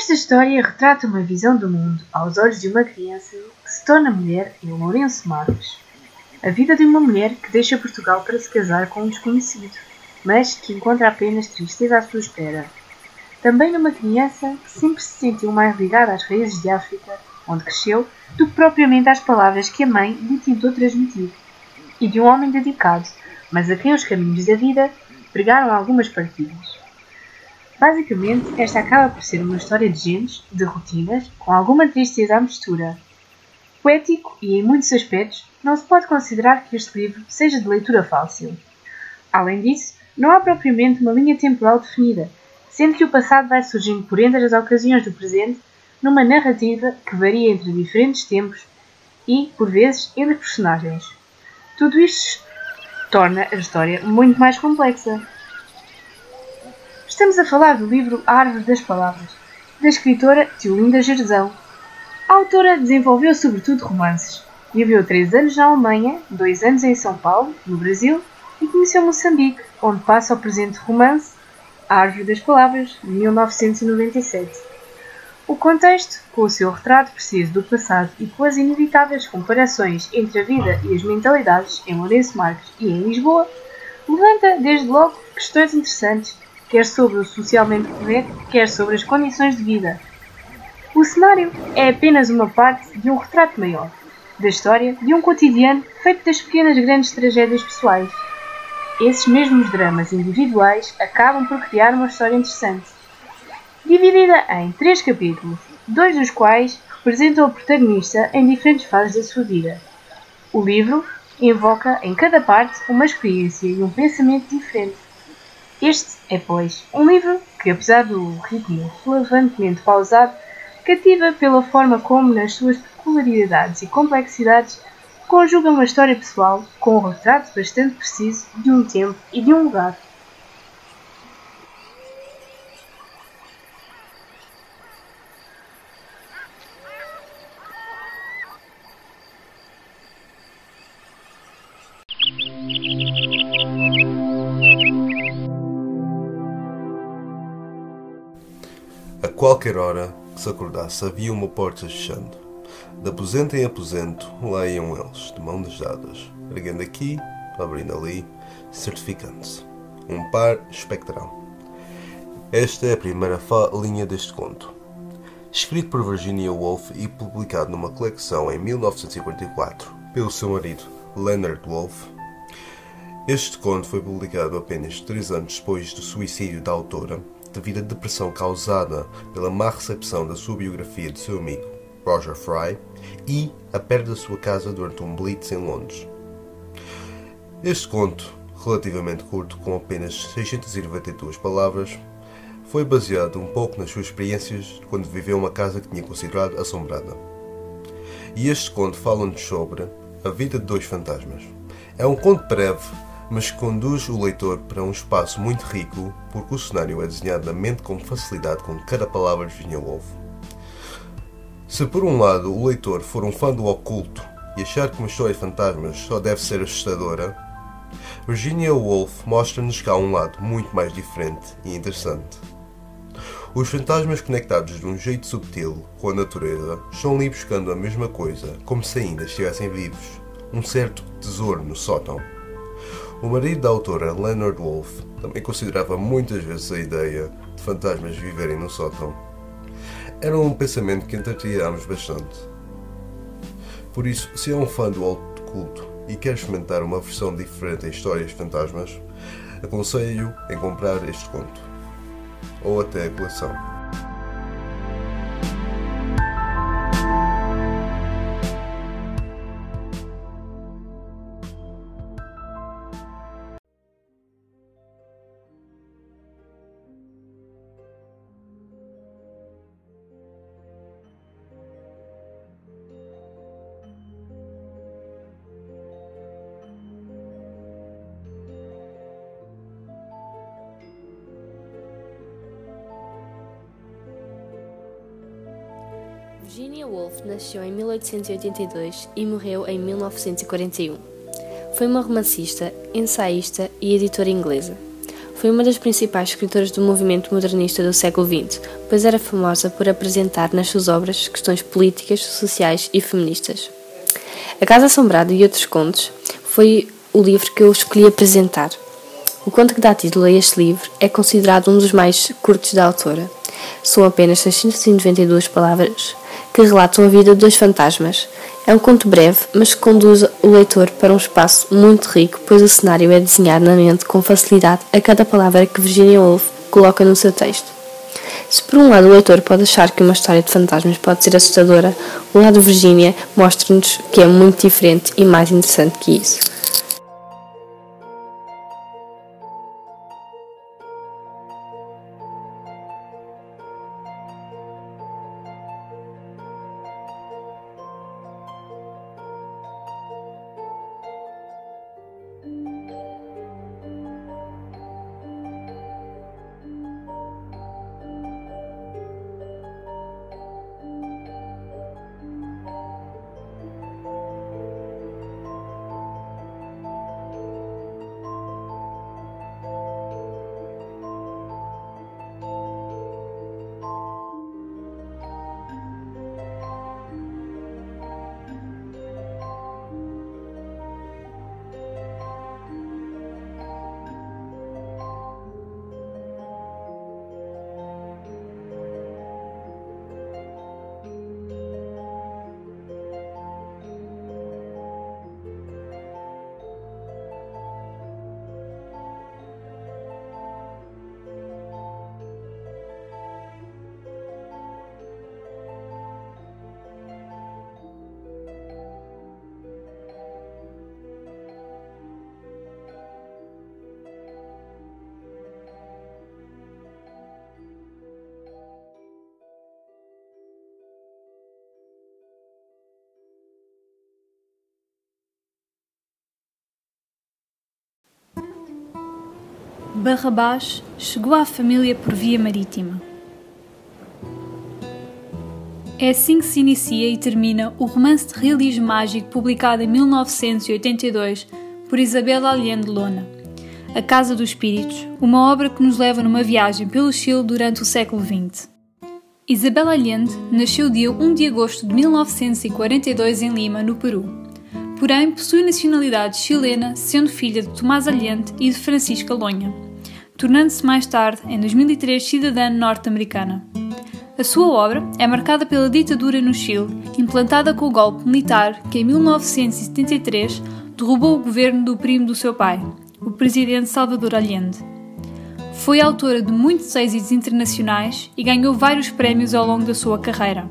Esta história retrata uma visão do mundo aos olhos de uma criança que se torna mulher em Lourenço Marques. A vida de uma mulher que deixa Portugal para se casar com um desconhecido, mas que encontra apenas tristeza à sua espera. Também numa criança que sempre se sentiu mais ligada às raízes de África, onde cresceu, do que propriamente às palavras que a mãe lhe tentou transmitir. E de um homem dedicado, mas a quem os caminhos da vida pregaram algumas partidas. Basicamente, esta acaba por ser uma história de gentes, de rotinas, com alguma tristeza à mistura. Poético e em muitos aspectos, não se pode considerar que este livro seja de leitura fácil. Além disso, não há propriamente uma linha temporal definida, sendo que o passado vai surgindo por entre as ocasiões do presente numa narrativa que varia entre diferentes tempos e, por vezes, entre personagens. Tudo isto torna a história muito mais complexa. Estamos a falar do livro A Árvore das Palavras, da escritora Teolinda Gerzão. A autora desenvolveu sobretudo romances. Viveu três anos na Alemanha, dois anos em São Paulo, no Brasil, e conheceu Moçambique, onde passa o presente romance A Árvore das Palavras, de 1997. O contexto, com o seu retrato preciso do passado e com as inevitáveis comparações entre a vida e as mentalidades em Lourenço Marques e em Lisboa, levanta, desde logo, questões interessantes quer sobre o socialmente correto, quer sobre as condições de vida. O cenário é apenas uma parte de um retrato maior, da história de um cotidiano feito das pequenas grandes tragédias pessoais. Esses mesmos dramas individuais acabam por criar uma história interessante. Dividida em três capítulos, dois dos quais representam o protagonista em diferentes fases da sua vida. O livro invoca em cada parte uma experiência e um pensamento diferente este é, pois, um livro que, apesar do ritmo relevantemente pausado, cativa pela forma como, nas suas peculiaridades e complexidades, conjuga uma história pessoal com um retrato bastante preciso de um tempo e de um lugar. Qualquer hora que se acordasse havia uma porta fechando. De aposento em aposento, lá iam eles, de mãos dadas, erguendo aqui, abrindo ali, certificando-se. Um par espectral. Esta é a primeira linha deste conto. Escrito por Virginia Woolf e publicado numa coleção em 1944 pelo seu marido Leonard Woolf, este conto foi publicado apenas três anos depois do suicídio da autora devido à depressão causada pela má recepção da sua biografia de seu amigo Roger Fry e a perda da sua casa durante um blitz em Londres. Este conto, relativamente curto, com apenas 692 palavras, foi baseado um pouco nas suas experiências quando viveu uma casa que tinha considerado assombrada. E este conto fala-nos sobre a vida de dois fantasmas. É um conto breve mas conduz o leitor para um espaço muito rico porque o cenário é desenhado na mente com facilidade com cada palavra de Virginia Woolf. Se por um lado o leitor for um fã do oculto e achar que uma história de fantasmas só deve ser assustadora, Virginia Woolf mostra-nos que há um lado muito mais diferente e interessante. Os fantasmas conectados de um jeito subtil com a natureza estão ali buscando a mesma coisa, como se ainda estivessem vivos, um certo tesouro no sótão. O marido da autora, Leonard Woolf, também considerava muitas vezes a ideia de fantasmas viverem no sótão. Era um pensamento que entretíamos bastante. Por isso, se é um fã do alto culto e quer experimentar uma versão diferente em histórias de fantasmas, aconselho em comprar este conto. Ou até a coleção. Nasceu em 1882 e morreu em 1941. Foi uma romancista, ensaísta e editora inglesa. Foi uma das principais escritoras do movimento modernista do século XX, pois era famosa por apresentar nas suas obras questões políticas, sociais e feministas. A Casa Assombrada e outros contos foi o livro que eu escolhi apresentar. O conto que dá título a este livro é considerado um dos mais curtos da autora. São apenas 692 palavras que relatam a vida de dois fantasmas. É um conto breve, mas que conduz o leitor para um espaço muito rico, pois o cenário é desenhado na mente com facilidade a cada palavra que Virginia Woolf coloca no seu texto. Se por um lado o leitor pode achar que uma história de fantasmas pode ser assustadora, o lado de Virginia mostra-nos que é muito diferente e mais interessante que isso. Barrabás chegou à família por via marítima. É assim que se inicia e termina o romance de realismo mágico publicado em 1982 por Isabel Allende Lona, A Casa dos Espíritos, uma obra que nos leva numa viagem pelo Chile durante o século XX. Isabel Allende nasceu dia 1 de agosto de 1942 em Lima, no Peru. Porém, possui nacionalidade chilena, sendo filha de Tomás Allende e de Francisca Lonha, tornando-se mais tarde, em 2003, cidadã norte-americana. A sua obra é marcada pela ditadura no Chile, implantada com o golpe militar que, em 1973, derrubou o governo do primo do seu pai, o presidente Salvador Allende. Foi autora de muitos êxitos internacionais e ganhou vários prémios ao longo da sua carreira.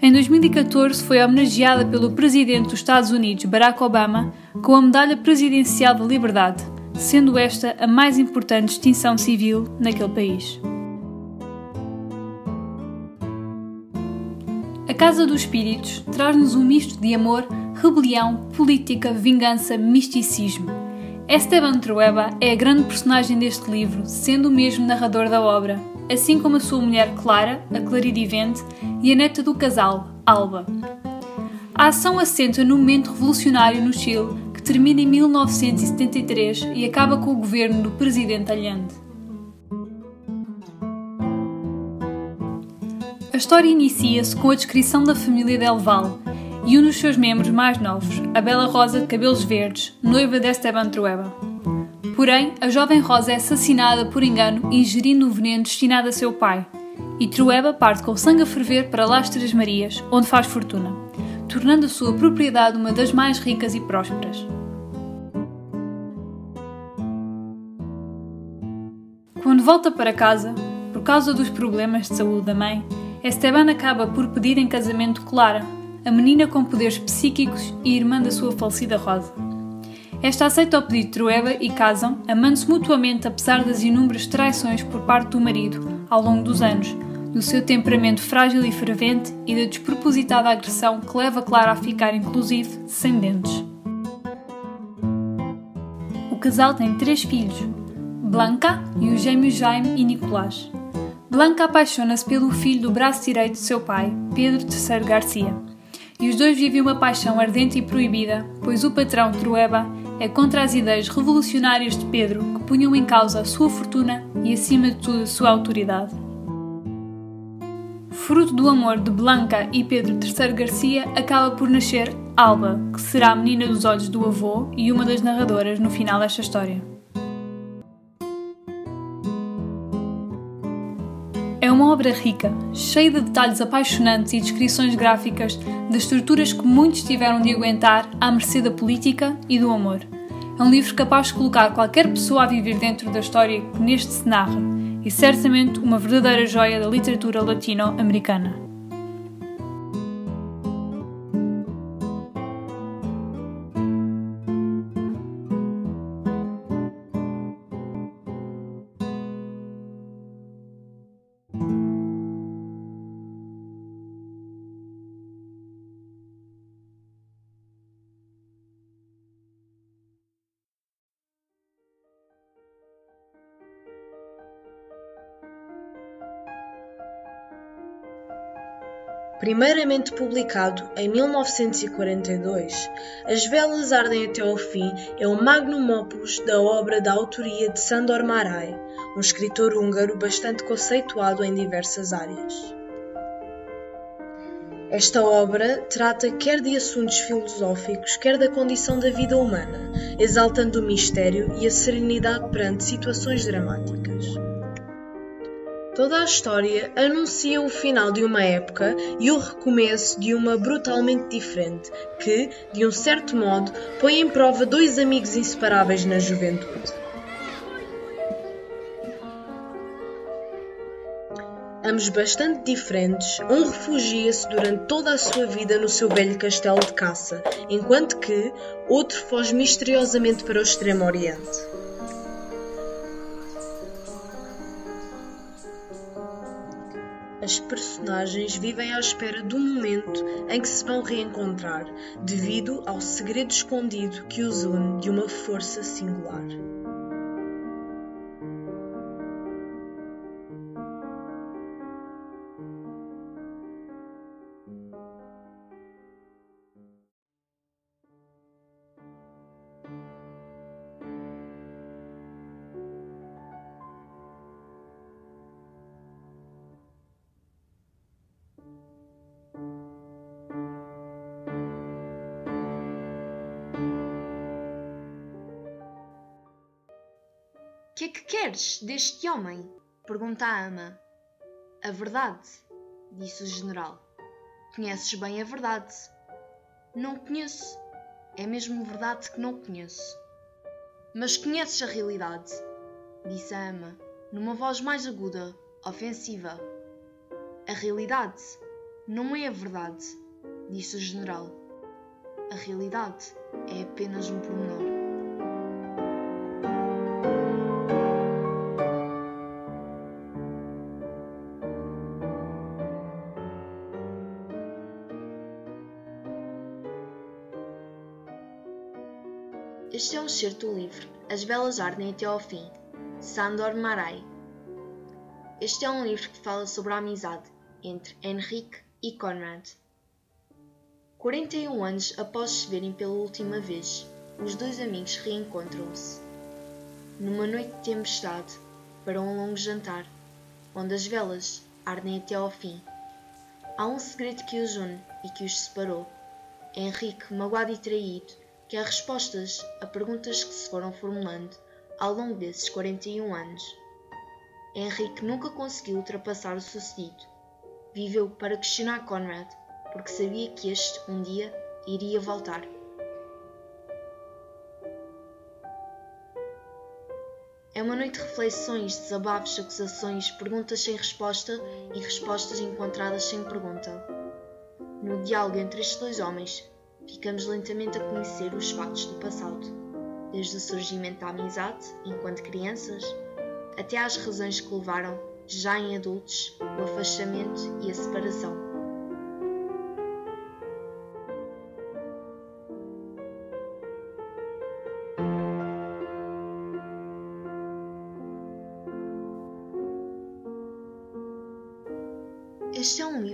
Em 2014 foi homenageada pelo presidente dos Estados Unidos, Barack Obama, com a Medalha Presidencial da Liberdade, sendo esta a mais importante distinção civil naquele país. A Casa dos Espíritos traz-nos um misto de amor, rebelião, política, vingança, misticismo. Esteban Trueba é a grande personagem deste livro, sendo o mesmo narrador da obra, assim como a sua mulher Clara, a claridivente, e a neta do casal, Alba. A ação assenta no momento revolucionário no Chile, termina em 1973 e acaba com o governo do presidente Allende. A história inicia-se com a descrição da família Del Val e um dos seus membros mais novos, a Bela Rosa de cabelos verdes, noiva de Esteban Trueba. Porém, a jovem Rosa é assassinada por engano ingerindo o veneno destinado a seu pai, e Trueba parte com sangue a ferver para Las Três Marias, onde faz fortuna, tornando a sua propriedade uma das mais ricas e prósperas. Volta para casa, por causa dos problemas de saúde da mãe, Esteban acaba por pedir em casamento Clara, a menina com poderes psíquicos e irmã da sua falecida Rosa. Esta aceita o pedido de Trueba e casam, amando-se mutuamente apesar das inúmeras traições por parte do marido ao longo dos anos, do seu temperamento frágil e fervente e da despropositada agressão que leva Clara a ficar, inclusive, sem dentes. O casal tem três filhos, Blanca e os gêmeos Jaime e Nicolás. Blanca apaixona-se pelo filho do braço direito de seu pai, Pedro III Garcia, e os dois vivem uma paixão ardente e proibida, pois o patrão Trueba é contra as ideias revolucionárias de Pedro, que punham em causa a sua fortuna e, acima de tudo, a sua autoridade. Fruto do amor de Blanca e Pedro III Garcia, acaba por nascer Alba, que será a menina dos olhos do avô e uma das narradoras no final desta história. Uma obra rica, cheia de detalhes apaixonantes e descrições gráficas das estruturas que muitos tiveram de aguentar à mercê da política e do amor. É um livro capaz de colocar qualquer pessoa a viver dentro da história que neste se narra e certamente uma verdadeira joia da literatura latino-americana. Primeiramente publicado em 1942, As Velas Ardem até ao Fim é o magnum opus da obra da autoria de Sándor Márai, um escritor húngaro bastante conceituado em diversas áreas. Esta obra trata quer de assuntos filosóficos, quer da condição da vida humana, exaltando o mistério e a serenidade perante situações dramáticas. Toda a história anuncia o final de uma época e o recomeço de uma brutalmente diferente, que, de um certo modo, põe em prova dois amigos inseparáveis na juventude. Ambos bastante diferentes, um refugia-se durante toda a sua vida no seu velho castelo de caça, enquanto que outro foge misteriosamente para o Extremo Oriente. As personagens vivem à espera do momento em que se vão reencontrar, devido ao segredo escondido que os une de uma força singular. Queres deste homem? Pergunta a ama. A verdade, disse o general. Conheces bem a verdade. Não conheço. É mesmo verdade que não conheço. Mas conheces a realidade, disse a ama, numa voz mais aguda, ofensiva. A realidade não é a verdade, disse o general. A realidade é apenas um pormenor. Este é um certo do livro As Belas Ardem até ao Fim, Sandor Marai. Este é um livro que fala sobre a amizade entre Henrique e Conrad. 41 anos após se verem pela última vez, os dois amigos reencontram-se. Numa noite de tempestade, para um longo jantar, onde as velas ardem até ao fim. Há um segredo que os une e que os separou. Henrique, magoado e traído, quer respostas a perguntas que se foram formulando ao longo desses 41 anos. Henrique nunca conseguiu ultrapassar o sucedido. Viveu para questionar Conrad, porque sabia que este, um dia, iria voltar. É uma noite de reflexões, desabafos, acusações, perguntas sem resposta e respostas encontradas sem pergunta. No diálogo entre estes dois homens, ficamos lentamente a conhecer os fatos do passado, desde o surgimento da amizade, enquanto crianças, até às razões que levaram, já em adultos, o afastamento e a separação.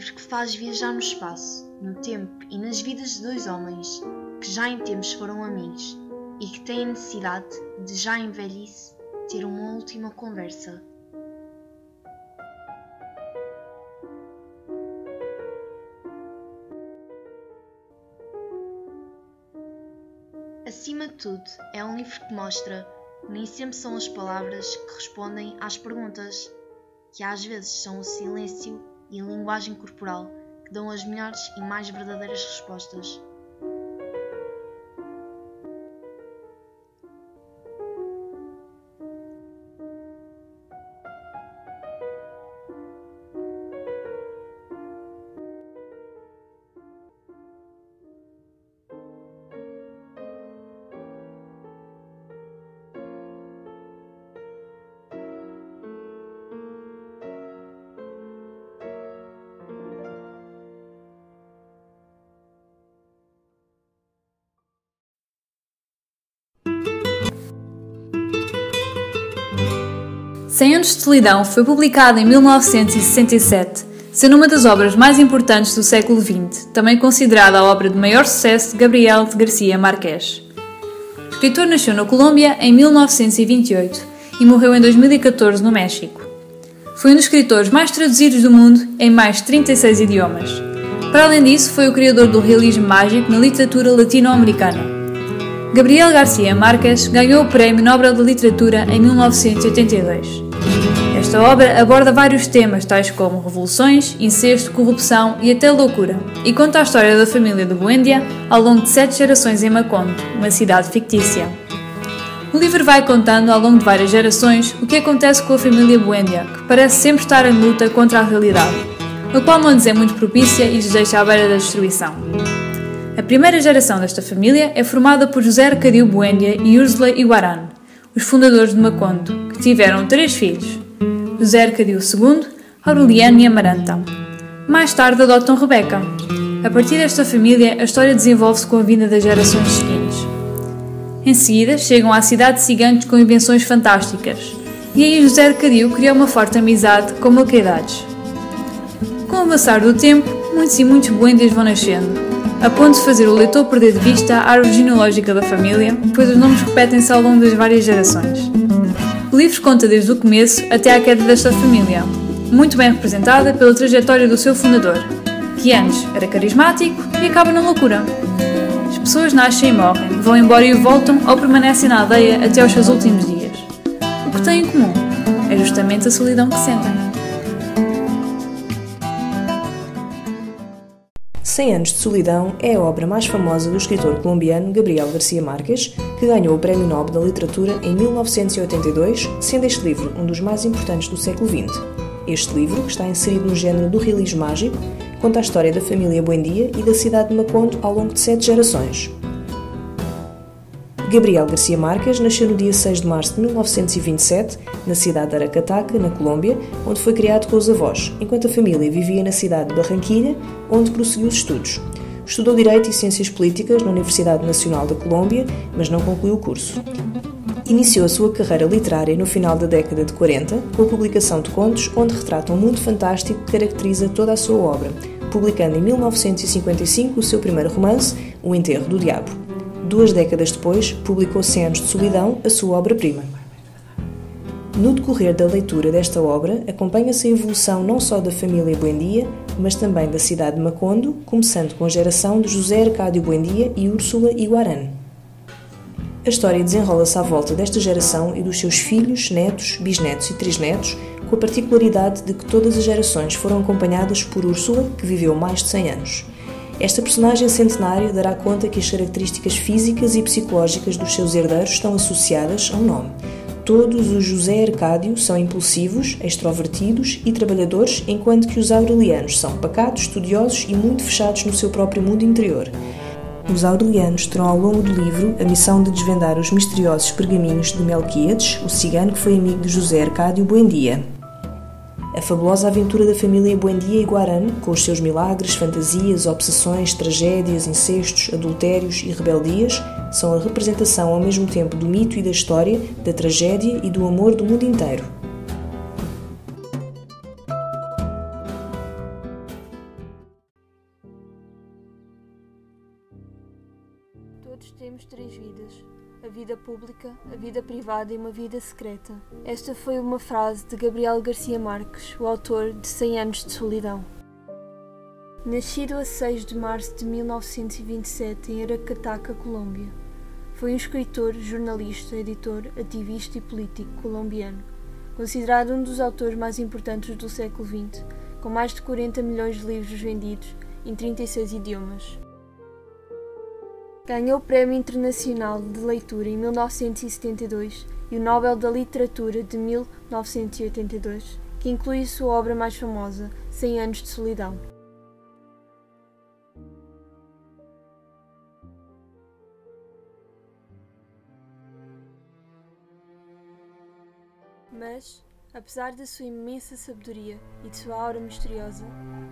Este é um livro que faz viajar no espaço, no tempo e nas vidas de dois homens que já em tempos foram amigos e que têm necessidade de, já em velhice, ter uma última conversa. Acima de tudo, é um livro que mostra nem sempre são as palavras que respondem às perguntas, que às vezes são o silêncio e linguagem corporal que dão as melhores e mais verdadeiras respostas. Cem Anos de Solidão foi publicado em 1967, sendo uma das obras mais importantes do século XX, também considerada a obra de maior sucesso de Gabriel de Garcia Marques. O escritor nasceu na Colômbia em 1928 e morreu em 2014 no México. Foi um dos escritores mais traduzidos do mundo em mais de 36 idiomas. Para além disso, foi o criador do realismo mágico na literatura latino-americana. Gabriel Garcia Marques ganhou o Prémio Nobel da Literatura em 1982. Esta obra aborda vários temas, tais como revoluções, incesto, corrupção e até loucura, e conta a história da família de Buendia ao longo de sete gerações em Macondo, uma cidade fictícia. O livro vai contando ao longo de várias gerações o que acontece com a família Buendia, que parece sempre estar em luta contra a realidade, o qual não lhes é muito propícia e lhes deixa à beira da destruição. A primeira geração desta família é formada por José Arcadio Buendia e Úrsula Iguaran, os fundadores de Macondo, que tiveram três filhos, José Arcadio II, Aureliano e Amaranta. Mais tarde adotam Rebeca. A partir desta família, a história desenvolve-se com a vinda das gerações seguintes. Em seguida, chegam à cidade de Cigantes com invenções fantásticas, e aí José Arcadio cria uma forte amizade com Melquedades. Com o avançar do tempo, muitos e muitos Buendias vão nascendo, a ponto de fazer o leitor perder de vista a árvore genealógica da família, pois os nomes repetem-se ao longo das várias gerações. O livro conta desde o começo até à queda desta família, muito bem representada pela trajetória do seu fundador, que antes era carismático e acaba na loucura. As pessoas nascem e morrem, vão embora e voltam ou permanecem na aldeia até aos seus últimos dias. O que têm em comum é justamente a solidão que sentem. 100 Anos de Solidão é a obra mais famosa do escritor colombiano Gabriel Garcia Marques, que ganhou o Prémio Nobel da Literatura em 1982, sendo este livro um dos mais importantes do século XX. Este livro, que está inserido no género do realismo mágico, conta a história da família Buendia e da cidade de Macondo ao longo de sete gerações. Gabriel Garcia Marques nasceu no dia 6 de março de 1927, na cidade de Aracataca, na Colômbia, onde foi criado com os avós, enquanto a família vivia na cidade de Barranquilha, onde prosseguiu os estudos. Estudou Direito e Ciências Políticas na Universidade Nacional da Colômbia, mas não concluiu o curso. Iniciou a sua carreira literária no final da década de 40, com a publicação de contos onde retrata um mundo fantástico que caracteriza toda a sua obra, publicando em 1955 o seu primeiro romance, O Enterro do Diabo. Duas décadas depois, publicou Cem Anos de Solidão, a sua obra-prima. No decorrer da leitura desta obra, acompanha-se a evolução não só da família Buendia, mas também da cidade de Macondo, começando com a geração de José Arcádio Buendia e Úrsula Iguaran. A história desenrola-se à volta desta geração e dos seus filhos, netos, bisnetos e trisnetos, com a particularidade de que todas as gerações foram acompanhadas por Úrsula, que viveu mais de 100 anos. Esta personagem centenária dará conta que as características físicas e psicológicas dos seus herdeiros estão associadas a um nome. Todos os José Arcádio são impulsivos, extrovertidos e trabalhadores, enquanto que os aurelianos são pacatos, estudiosos e muito fechados no seu próprio mundo interior. Os aurelianos terão ao longo do livro a missão de desvendar os misteriosos pergaminhos de Melquíades, o cigano que foi amigo de José Arcádio Buendia. A fabulosa aventura da família Buendia e Guaran, com os seus milagres, fantasias, obsessões, tragédias, incestos, adultérios e rebeldias, são a representação ao mesmo tempo do mito e da história, da tragédia e do amor do mundo inteiro. Vida pública, a vida privada e uma vida secreta. Esta foi uma frase de Gabriel Garcia Marques, o autor de 100 anos de solidão. Nascido a 6 de março de 1927 em Aracataca, Colômbia, foi um escritor, jornalista, editor, ativista e político colombiano, considerado um dos autores mais importantes do século XX, com mais de 40 milhões de livros vendidos em 36 idiomas. Ganhou o Prémio Internacional de Leitura em 1972 e o Nobel da Literatura de 1982, que inclui a sua obra mais famosa, Cem Anos de Solidão. Mas, apesar da sua imensa sabedoria e de sua aura misteriosa,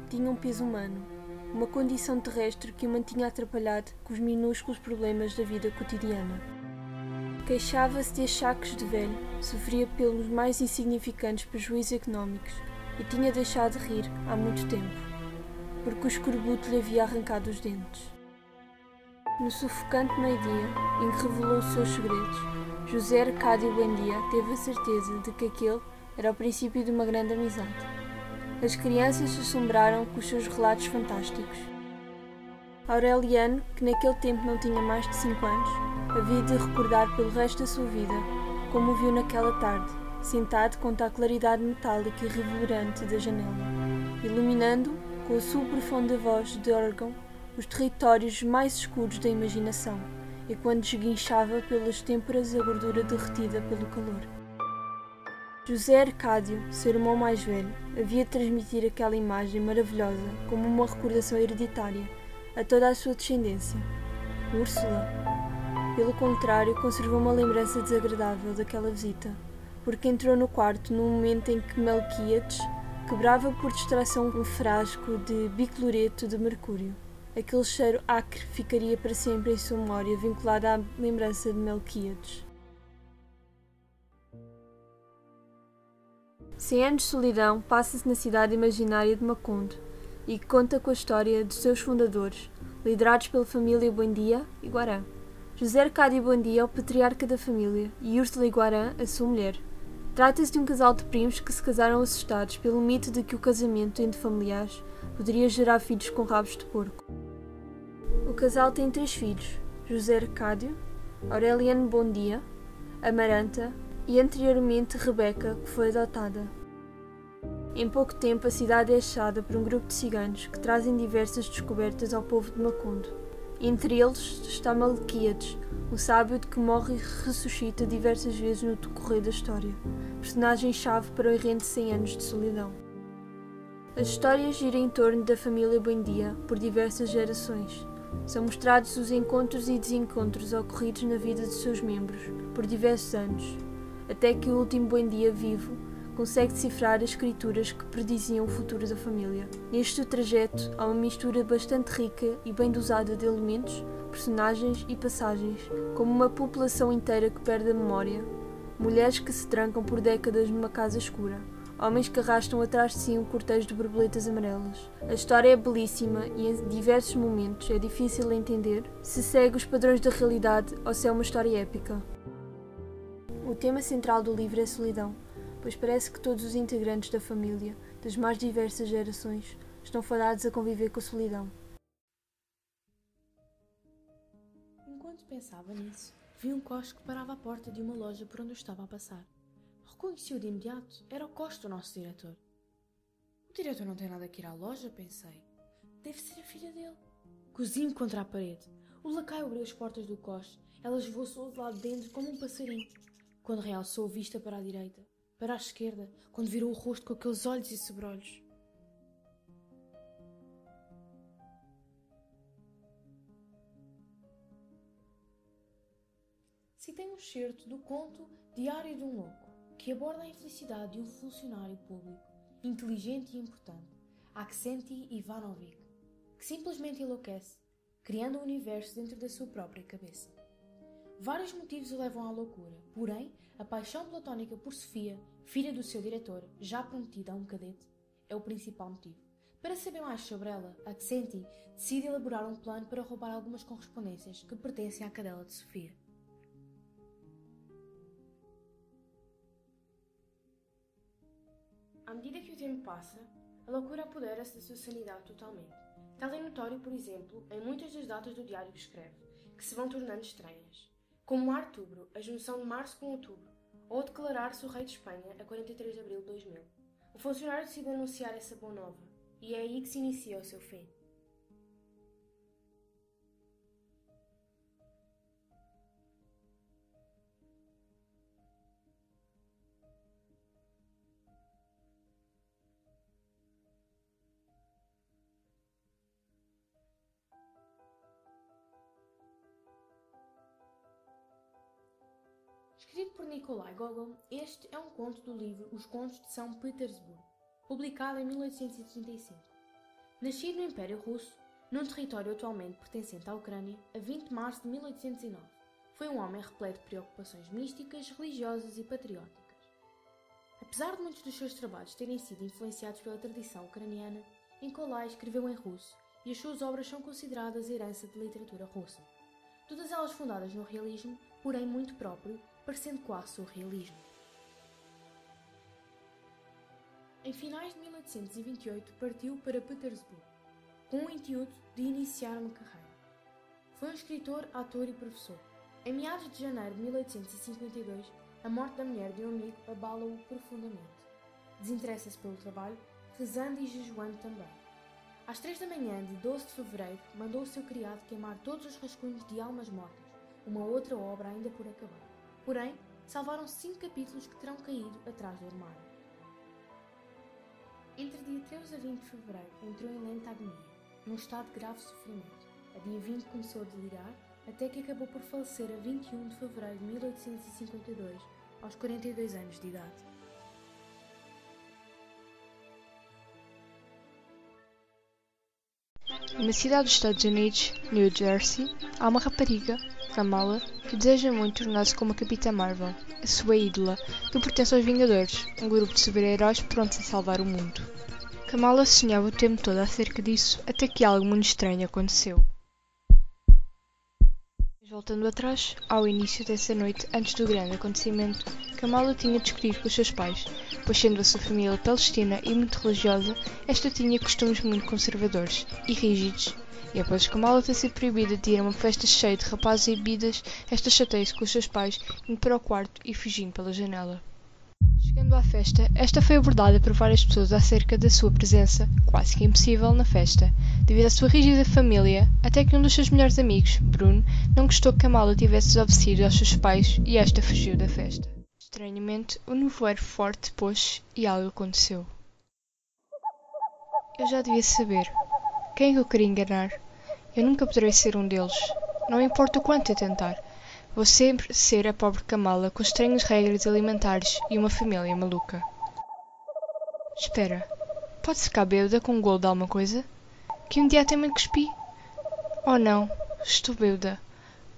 tinha um peso humano, uma condição terrestre que o mantinha atrapalhado com os minúsculos problemas da vida cotidiana. Queixava-se de achaques de velho, sofria pelos mais insignificantes prejuízos económicos e tinha deixado de rir há muito tempo, porque o escorbuto lhe havia arrancado os dentes. No sufocante meio-dia, em que revelou os seus segredos, José Arcádio Buendia teve a certeza de que aquele era o princípio de uma grande amizade. As crianças se assombraram com os seus relatos fantásticos. Aureliano, que naquele tempo não tinha mais de cinco anos, havia de recordar pelo resto da sua vida como o viu naquela tarde, sentado contra a claridade metálica e reverberante da janela, iluminando, com a sua profunda voz de órgão, os territórios mais escuros da imaginação, e quando esguinchava pelas têmporas a gordura derretida pelo calor. José Arcádio, seu irmão mais velho, havia de transmitir aquela imagem maravilhosa como uma recordação hereditária a toda a sua descendência. Úrsula, pelo contrário, conservou uma lembrança desagradável daquela visita, porque entrou no quarto no momento em que Melquíades quebrava por distração um frasco de bicloreto de mercúrio. Aquele cheiro acre ficaria para sempre em sua memória, vinculado à lembrança de Melquíades. Cem anos de solidão passa-se na cidade imaginária de Macondo e conta com a história dos seus fundadores, liderados pela família Buendia e Guarã. José Arcádio Buendia é o patriarca da família e Úrsula Guarã a sua mulher. Trata-se de um casal de primos que se casaram assustados pelo mito de que o casamento entre familiares poderia gerar filhos com rabos de porco. O casal tem três filhos: José Arcádio, Aureliano Bondia, Amaranta e anteriormente Rebeca, que foi adotada. Em pouco tempo, a cidade é achada por um grupo de ciganos que trazem diversas descobertas ao povo de Macondo. Entre eles está Malquíades, um sábio de que morre e ressuscita diversas vezes no decorrer da história, personagem-chave para o errante 100 anos de solidão. As histórias giram em torno da família Buendia por diversas gerações. São mostrados os encontros e desencontros ocorridos na vida de seus membros por diversos anos, até que o último Buendia vivo consegue decifrar as escrituras que prediziam o futuro da família. Neste trajeto há uma mistura bastante rica e bem dosada de elementos, personagens e passagens, como uma população inteira que perde a memória, mulheres que se trancam por décadas numa casa escura, homens que arrastam atrás de si um cortejo de borboletas amarelas. A história é belíssima e em diversos momentos é difícil entender se segue os padrões da realidade ou se é uma história épica. O tema central do livro é solidão, pois parece que todos os integrantes da família, das mais diversas gerações, estão fadados a conviver com a solidão. Enquanto pensava nisso, vi um Coste que parava à porta de uma loja por onde eu estava a passar. Reconheci-o de imediato, era o Coste, o nosso diretor. O diretor não tem nada que ir à loja, pensei. Deve ser a filha dele. Cozinho contra a parede. O lacaio abriu as portas do Coste, ela esvoaçou de lá de dentro como um passarinho. Quando realçou a vista para a direita, para a esquerda, quando virou o rosto com aqueles olhos e sobrolhos. Citei um excerto do conto Diário de um Louco, que aborda a infelicidade de um funcionário público, inteligente e importante, Aksenti Ivanovic, que simplesmente enlouquece, criando um universo dentro da sua própria cabeça. Vários motivos o levam à loucura, porém, a paixão platónica por Sofia, filha do seu diretor, já prometida a um cadete, é o principal motivo. Para saber mais sobre ela, Accenti decide elaborar um plano para roubar algumas correspondências que pertencem à cadela de Sofia. À medida que o tempo passa, a loucura apodera-se da sua sanidade totalmente. Tal é notório, por exemplo, em muitas das datas do diário que escreve, que se vão tornando estranhas. Como Artubro, a junção de março com outubro, ou declarar-se o rei de Espanha a 43 de abril de 2000. O funcionário decide anunciar essa boa nova, e é aí que se inicia o seu fim. Escrito por Nikolai Gogol, este é um conto do livro Os Contos de São Petersburgo, publicado em 1835. Nascido no Império Russo, num território atualmente pertencente à Ucrânia, a 20 de março de 1809, foi um homem repleto de preocupações místicas, religiosas e patrióticas. Apesar de muitos dos seus trabalhos terem sido influenciados pela tradição ucraniana, Nikolai escreveu em russo e as suas obras são consideradas herança de literatura russa. Todas elas fundadas no realismo, porém muito próprio, parecendo quase surrealismo. Em finais de 1828 partiu para Petersburgo, com o intuito de iniciar uma carreira. Foi um escritor, ator e professor. Em meados de janeiro de 1852, a morte da mulher de um amigo abala-o profundamente. Desinteressa-se pelo trabalho, rezando e jejuando também. Às três da manhã de 12 de fevereiro, mandou o seu criado queimar todos os rascunhos de Almas Mortas, uma outra obra ainda por acabar. Porém, salvaram cinco capítulos que terão caído atrás do armário. Entre dia 13 a 20 de fevereiro entrou em lenta agonia, num estado de grave sofrimento. A dia 20 começou a delirar, até que acabou por falecer a 21 de fevereiro de 1852, aos 42 anos de idade. Numa cidade dos Estados Unidos, New Jersey, há uma rapariga, Kamala, que deseja muito tornar-se como a Capitã Marvel, a sua ídola, que pertence aos Vingadores, um grupo de super-heróis prontos a salvar o mundo. Kamala sonhava o tempo todo acerca disso, até que algo muito estranho aconteceu. Voltando atrás, ao início dessa noite, antes do grande acontecimento, Kamala tinha discutido com os seus pais, pois sendo a sua família palestina e muito religiosa, esta tinha costumes muito conservadores e rígidos. E após Kamala ter sido proibida de ir a uma festa cheia de rapazes e bebidas, esta chateia-se com os seus pais, indo para o quarto e fugindo pela janela. Chegando à festa, esta foi abordada por várias pessoas acerca da sua presença, quase que impossível, na festa, devido à sua rígida família, até que um dos seus melhores amigos, Bruno, não gostou que Kamala tivesse desobedecido aos seus pais e esta fugiu da festa. Estranhamente, o nevoeiro forte pôs e algo aconteceu. Eu já devia saber. Quem é que eu queria enganar? Eu nunca poderei ser um deles. Não importa o quanto eu tentar. Vou sempre ser a pobre Kamala com estranhas regras alimentares e uma família maluca. Espera, pode ficar bêbada com um golo de alguma coisa? Que um dia até me cuspi? Oh não, estou bêbada.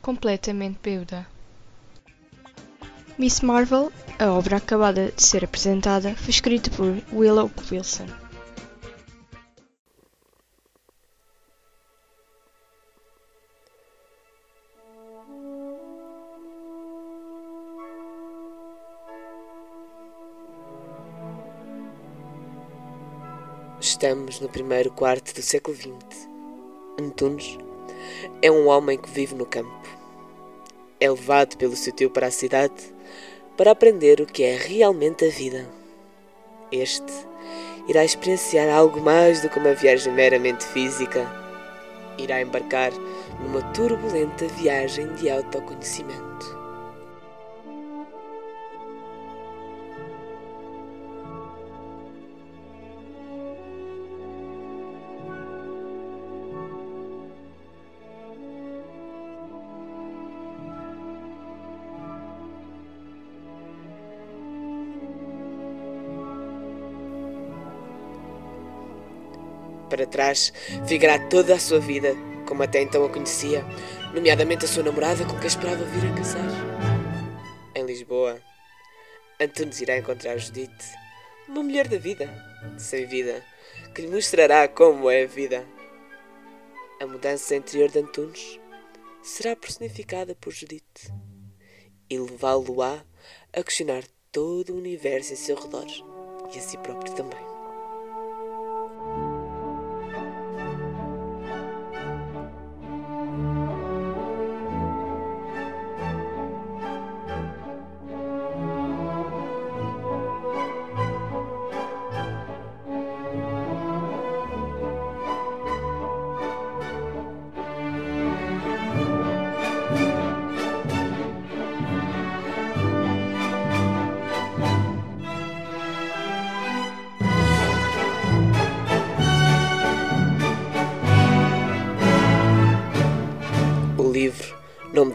Completamente bêbada. Miss Marvel, a obra acabada de ser apresentada, foi escrita por Willow Wilson. Estamos no primeiro quarto do século XX. Antunes é um homem que vive no campo. É levado pelo seu tio para a cidade para aprender o que é realmente a vida. Este irá experienciar algo mais do que uma viagem meramente física. Irá embarcar numa turbulenta viagem de autoconhecimento. Para trás, ficará toda a sua vida, como até então a conhecia, nomeadamente a sua namorada com quem esperava vir a casar. Em Lisboa, Antunes irá encontrar Judite, uma mulher da vida, sem vida, que lhe mostrará como é a vida. A mudança interior de Antunes será personificada por Judite e levá-lo-á a questionar todo o universo em seu redor. e a si próprio também.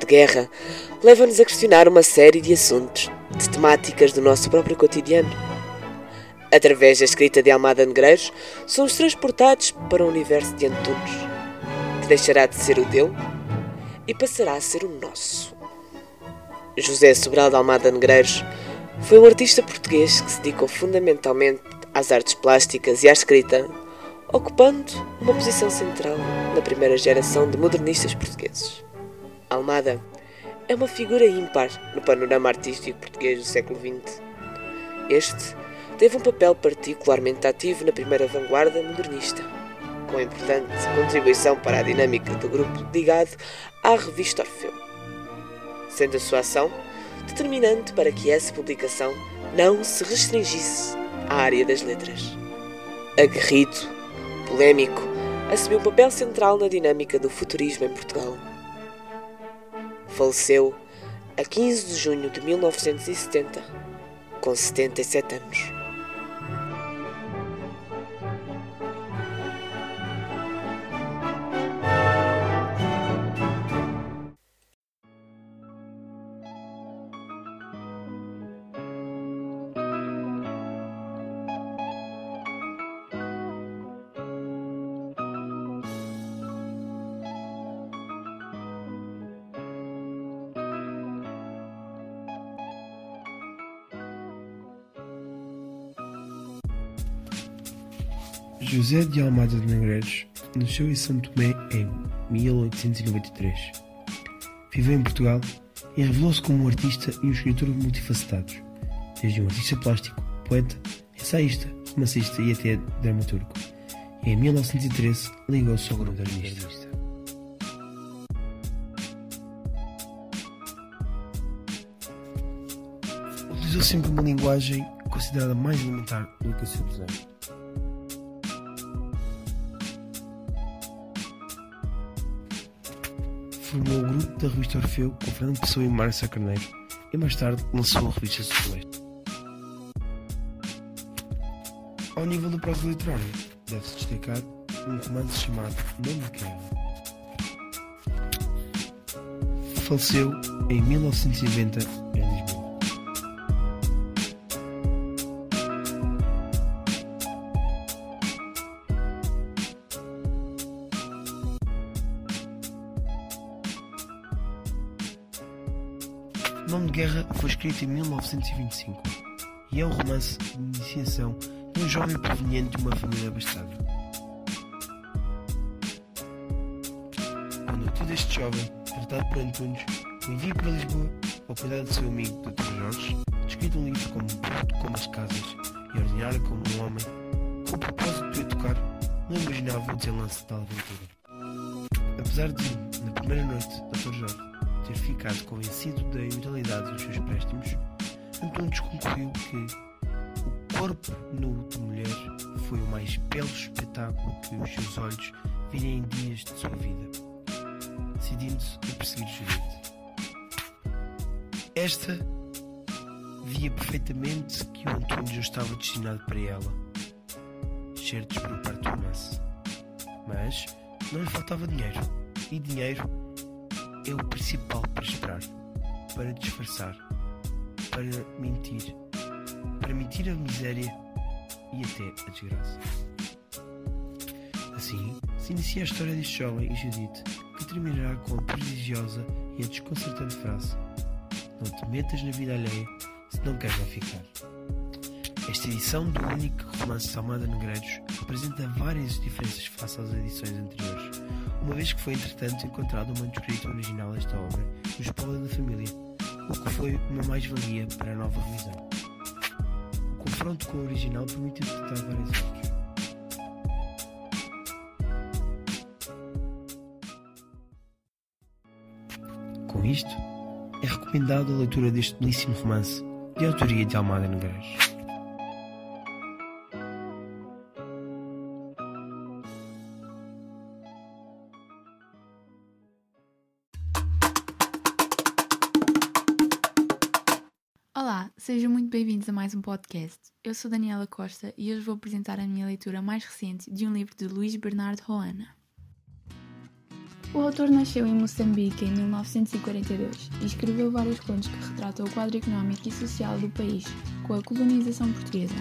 Guerra, leva-nos a questionar uma série de assuntos, de temáticas do nosso próprio cotidiano. Através da escrita de Almada Negreiros, somos transportados para o universo de Antunes, que deixará de ser o dele e passará a ser o nosso. José Sobral de Almada Negreiros foi um artista português que se dedicou fundamentalmente às artes plásticas e à escrita, ocupando uma posição central na primeira geração de modernistas portugueses. Almada é uma figura ímpar no panorama artístico português do século XX. Este teve um papel particularmente ativo na primeira vanguarda modernista, com importante contribuição para a dinâmica do grupo ligado à revista Orfeu, sendo a sua ação determinante para que essa publicação não se restringisse à área das letras. Aguerrido, polémico, assumiu um papel central na dinâmica do futurismo em Portugal faleceu a 15 de junho de 1970, com 77 anos. José de Almada de Negreiros nasceu em São Tomé em 1893. Viveu em Portugal e revelou-se como um artista e um escritor multifacetados, desde um artista plástico, poeta, ensaísta, romancista e até dramaturgo. E em 1913 ligou-se ao grupo modernista. Utilizou sempre uma linguagem considerada mais elementar do que o seu desenho. Formou o grupo da revista Orfeu com Fernando Pessoa e Márcia Carneiro e mais tarde lançou a revista Sudoeste. Ao nível do prosa literário, deve-se destacar um romance chamado Nome Guerra. Faleceu em 1990 escrito em 1925 e é um romance de iniciação de um jovem proveniente de uma família abastada. A noite deste jovem, tratado por Antunes, o envia para Lisboa ao cuidado do seu amigo Dr. Jorge, descrito um livro como bruto como as casas e ordinário como um homem, com o propósito de o tocar, não imaginava o desenlace da aventura. Apesar de, na primeira noite, Dr. Jorge ter ficado convencido da imortalidade dos seus préstimos, Antunes concluiu que o corpo nu de mulher foi o mais belo espetáculo que os seus olhos viram em dias de sua vida, decidindo-se a perseguir Judite. Esta via perfeitamente que o Antunes já estava destinado para ela, certos por parte do romance. Mas não lhe faltava dinheiro, e dinheiro é o principal para esperar, para disfarçar, para mentir, para mentir a miséria e até a desgraça. Assim, se inicia a história deste jovem e Judite, que terminará com a prodigiosa e a desconcertante frase: Não te metas na vida alheia se não queres lá ficar. Esta edição do único romance de Almada Negreiros apresenta várias diferenças face às edições anteriores, uma vez que foi entretanto encontrado o manuscrito original desta obra no espólio da família, o que foi uma mais-valia para a nova revisão. O defronto com o original permitiu detectar várias fotos. Com isto, é recomendado a leitura deste belíssimo romance de autoria de Almada Negreiros. Muito bem-vindos a mais um podcast. Eu sou Daniela Costa e hoje vou apresentar a minha leitura mais recente de um livro de Luís Bernardo Roana. O autor nasceu em Moçambique em 1942 e escreveu vários contos que retratam o quadro económico e social do país com a colonização portuguesa.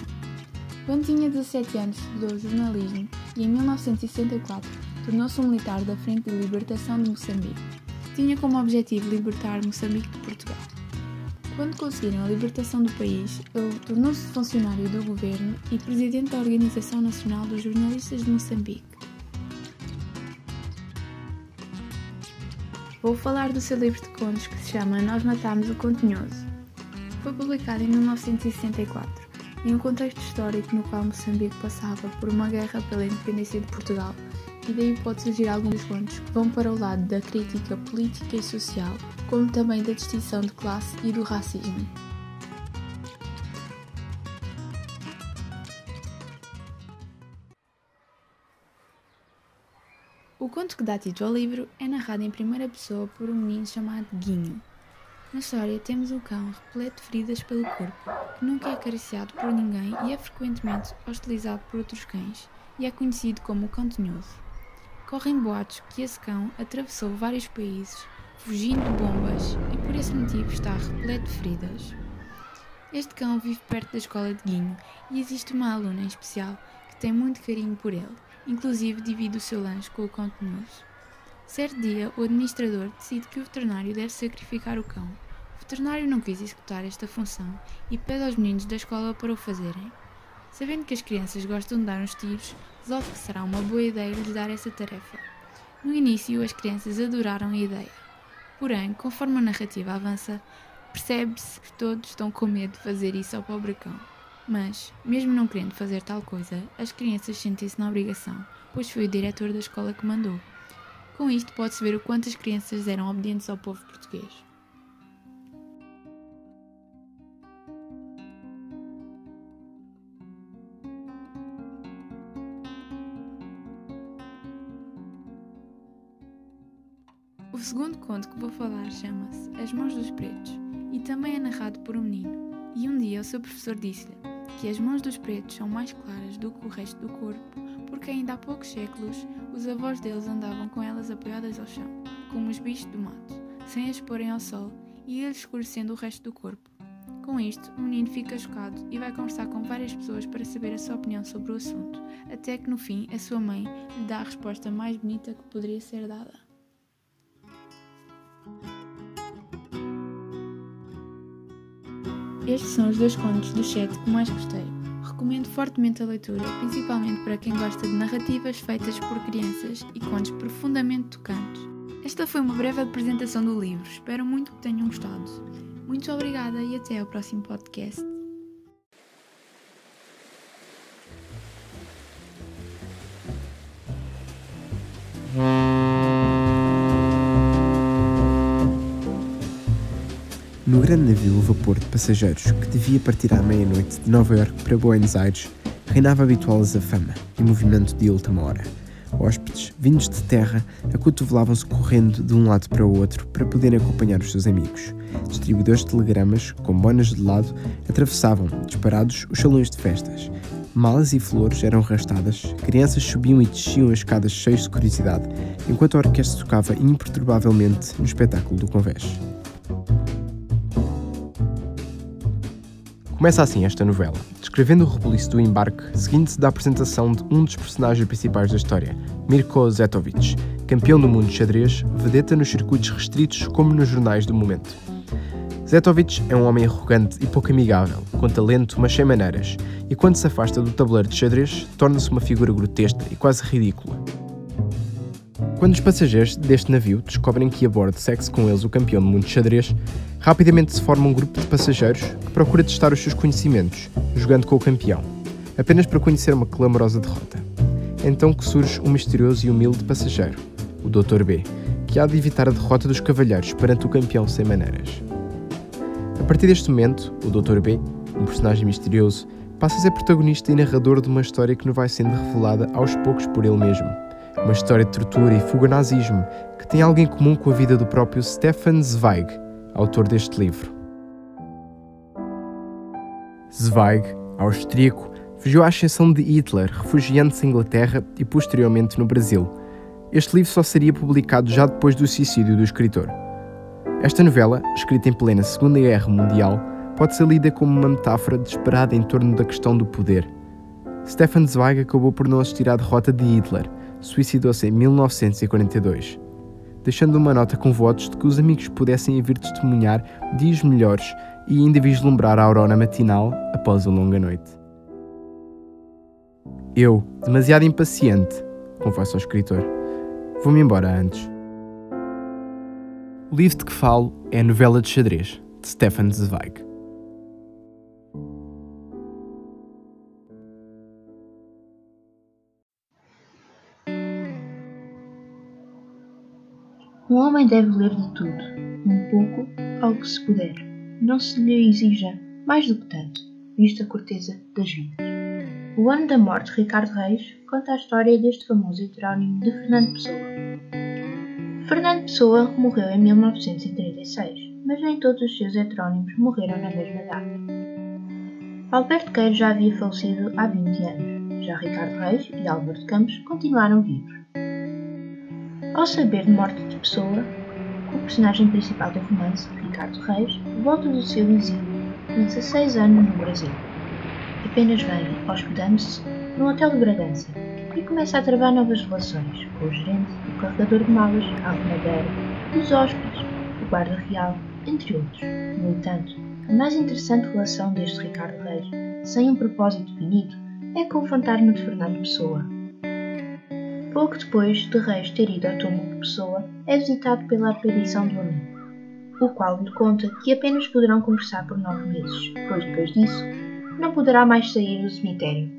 Quando tinha 17 anos, estudou jornalismo e em 1964 tornou-se um militar da Frente de Libertação de Moçambique. Tinha como objetivo libertar Moçambique de Portugal. Quando conseguiram a libertação do país, ele tornou-se funcionário do governo e presidente da Organização Nacional dos Jornalistas de Moçambique. Vou falar do seu livro de contos que se chama Nós Matámos o Continhoso. Foi publicado em 1964, em um contexto histórico no qual Moçambique passava por uma guerra pela independência de Portugal, e daí pode surgir alguns contos que vão para o lado da crítica política e social, como também da distinção de classe e do racismo. O conto que dá título ao livro é narrado em primeira pessoa por um menino chamado Guinho. Na história temos um cão repleto de feridas pelo corpo, que nunca é acariciado por ninguém e é frequentemente hostilizado por outros cães, e é conhecido como o cão tinhoso. Correm boatos que esse cão atravessou vários países, fugindo de bombas, e por esse motivo está repleto de feridas. Este cão vive perto da escola de Guinho e existe uma aluna em especial que tem muito carinho por ele, inclusive divide o seu lanche com o cão tinhoso. Certo dia, o administrador decide que o veterinário deve sacrificar o cão. O veterinário não quis executar esta função e pede aos meninos da escola para o fazerem. Sabendo que as crianças gostam de dar uns tiros, resolve que será uma boa ideia lhes dar essa tarefa. No início, as crianças adoraram a ideia. Porém, conforme a narrativa avança, percebe-se que todos estão com medo de fazer isso ao pobre cão. Mas, mesmo não querendo fazer tal coisa, as crianças sentem-se na obrigação, pois foi o diretor da escola que mandou. Com isto pode-se ver o quanto as crianças eram obedientes ao povo português. Conto que vou falar chama-se As Mãos dos Pretos e também é narrado por um menino. E um dia o seu professor disse-lhe que as mãos dos pretos são mais claras do que o resto do corpo, porque ainda há poucos séculos os avós deles andavam com elas apoiadas ao chão, como os bichos do mato, sem as exporem ao sol e eles escurecendo o resto do corpo. Com isto, o menino fica chocado e vai conversar com várias pessoas para saber a sua opinião sobre o assunto, até que no fim a sua mãe lhe dá a resposta mais bonita que poderia ser dada. Estes são os dois contos do chat que mais gostei. Recomendo fortemente a leitura, principalmente para quem gosta de narrativas feitas por crianças e contos profundamente tocantes. Esta foi uma breve apresentação do livro, espero muito que tenham gostado. Muito obrigada e até ao próximo podcast. Grande navio vapor de passageiros que devia partir à meia-noite de Nova York para Buenos Aires, reinava habitual azafama e movimento de última hora. Hóspedes, vindos de terra, acotovelavam-se correndo de um lado para o outro para poderem acompanhar os seus amigos. Distribuidores de telegramas, com bonas de lado, atravessavam, disparados, os salões de festas. Malas e flores eram arrastadas, crianças subiam e desciam as escadas cheios de curiosidade, enquanto a orquestra tocava imperturbavelmente no espetáculo do convés. Começa assim esta novela, descrevendo o rebuliço do embarque, seguindo-se da apresentação de um dos personagens principais da história, Mirko Zetovic, campeão do mundo de xadrez, vedeta nos circuitos restritos como nos jornais do momento. Zetovic é um homem arrogante e pouco amigável, com talento mas sem maneiras, e quando se afasta do tabuleiro de xadrez, torna-se uma figura grotesca e quase ridícula. Quando os passageiros deste navio descobrem que a bordo segue-se com eles o campeão do mundo de xadrez, Rapidamente se forma um grupo de passageiros que procura testar os seus conhecimentos, jogando com o campeão, apenas para conhecer uma clamorosa derrota. É então que surge um misterioso e humilde passageiro, o Dr. B, que há de evitar a derrota dos cavalheiros perante o campeão sem maneiras. A partir deste momento, o Dr. B, um personagem misterioso, passa a ser protagonista e narrador de uma história que nos vai sendo revelada aos poucos por ele mesmo. Uma história de tortura e fuga nazismo que tem algo em comum com a vida do próprio Stefan Zweig, autor deste livro. Zweig, austríaco, fugiu à exceção de Hitler, refugiando-se em Inglaterra e posteriormente no Brasil. Este livro só seria publicado já depois do suicídio do escritor. Esta novela, escrita em plena Segunda Guerra Mundial, pode ser lida como uma metáfora desesperada em torno da questão do poder. Stefan Zweig acabou por não assistir à derrota de Hitler, suicidou-se em 1942, deixando uma nota com votos de que os amigos pudessem vir testemunhar dias melhores e ainda vislumbrar a aurora matinal após a longa noite. Eu, demasiado impaciente, confessa ao escritor, vou-me embora antes. O livro de que falo é a novela de xadrez, de Stefan Zweig. Um homem deve ler de tudo, um pouco, ao que se puder. Não se lhe exija mais do que tanto, visto a corteza das vidas. O ano da morte de Ricardo Reis conta a história deste famoso heterónimo de Fernando Pessoa. Fernando Pessoa morreu em 1936, mas nem todos os seus heterónimos morreram na mesma data. Alberto Queiro já havia falecido há 20 anos, já Ricardo Reis e Álvaro de Campos continuaram vivos. Ao saber de morte de Pessoa, o personagem principal do romance, Ricardo Reis, volta do seu exílio com 16 anos no Brasil. Apenas vem hospedando-se num hotel de Bragança e começa a travar novas relações com o gerente, o carregador de malas, a os hóspedes, o guarda real, entre outros. No entanto, a mais interessante relação deste Ricardo Reis, sem um propósito definido, é com o fantasma de Fernando Pessoa, Pouco depois de Reis ter ido ao túmulo de Pessoa, é visitado pela aparição do amigo, o qual lhe conta que apenas poderão conversar por nove meses, pois depois disso não poderá mais sair do cemitério.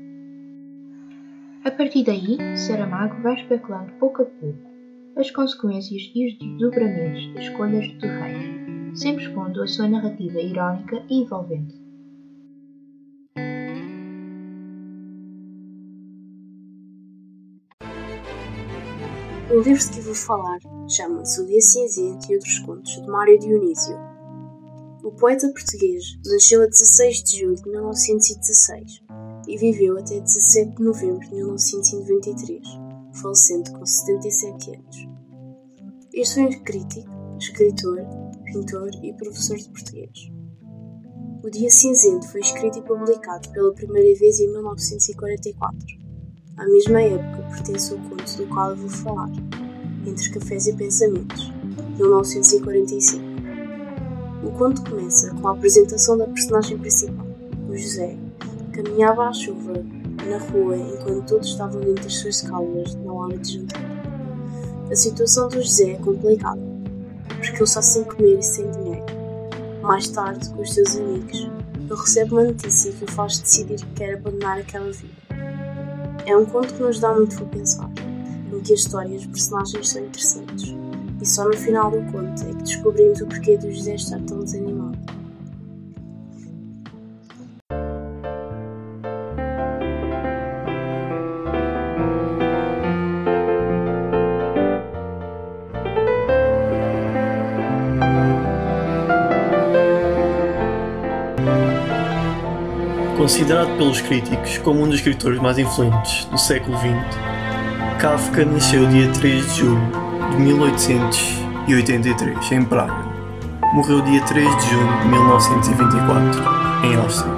A partir daí, Saramago vai especulando pouco a pouco as consequências e os desdobramentos das escolhas de Reis, sempre expondo a sua narrativa irónica e envolvente. O livro de que vou falar chama-se O Dia Cinzento e Outros Contos, de Mário Dionísio. O poeta português nasceu a 16 de julho de 1916 e viveu até 17 de novembro de 1993, falecendo com 77 anos. Este foi um crítico, escritor, pintor e professor de português. O Dia Cinzento foi escrito e publicado pela primeira vez em 1944 à mesma época pertence o conto do qual eu vou falar, Entre Cafés e Pensamentos, 1945. O conto começa com a apresentação da personagem principal, o José, que caminhava à chuva na rua enquanto todos estavam dentro das suas caldas na hora de jantar. A situação do José é complicada, porque ele está sem comer e sem dinheiro. Mais tarde, com os seus amigos, ele recebe uma notícia que o faz decidir que quer abandonar aquela vida. É um conto que nos dá muito a pensar, em que a história e os personagens são interessantes, e só no final do conto é que descobrimos o porquê do José estar tão desanimado. Considerado pelos críticos como um dos escritores mais influentes do século XX, Kafka nasceu dia 3 de julho de 1883 em Praga. Morreu dia 3 de junho de 1924 em Áustria.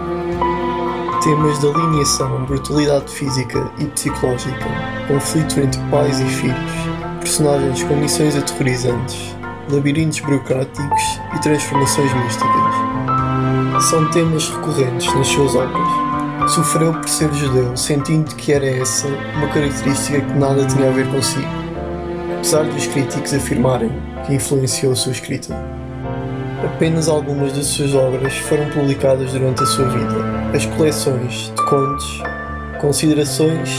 Temas de alienação, brutalidade física e psicológica, conflito entre pais e filhos, personagens com missões aterrorizantes, labirintos burocráticos e transformações místicas são temas recorrentes nas suas obras. Sofreu por ser judeu, sentindo que era essa uma característica que nada tinha a ver consigo, apesar dos críticos afirmarem que influenciou a sua escrita. apenas algumas das suas obras foram publicadas durante a sua vida. As coleções de contos, considerações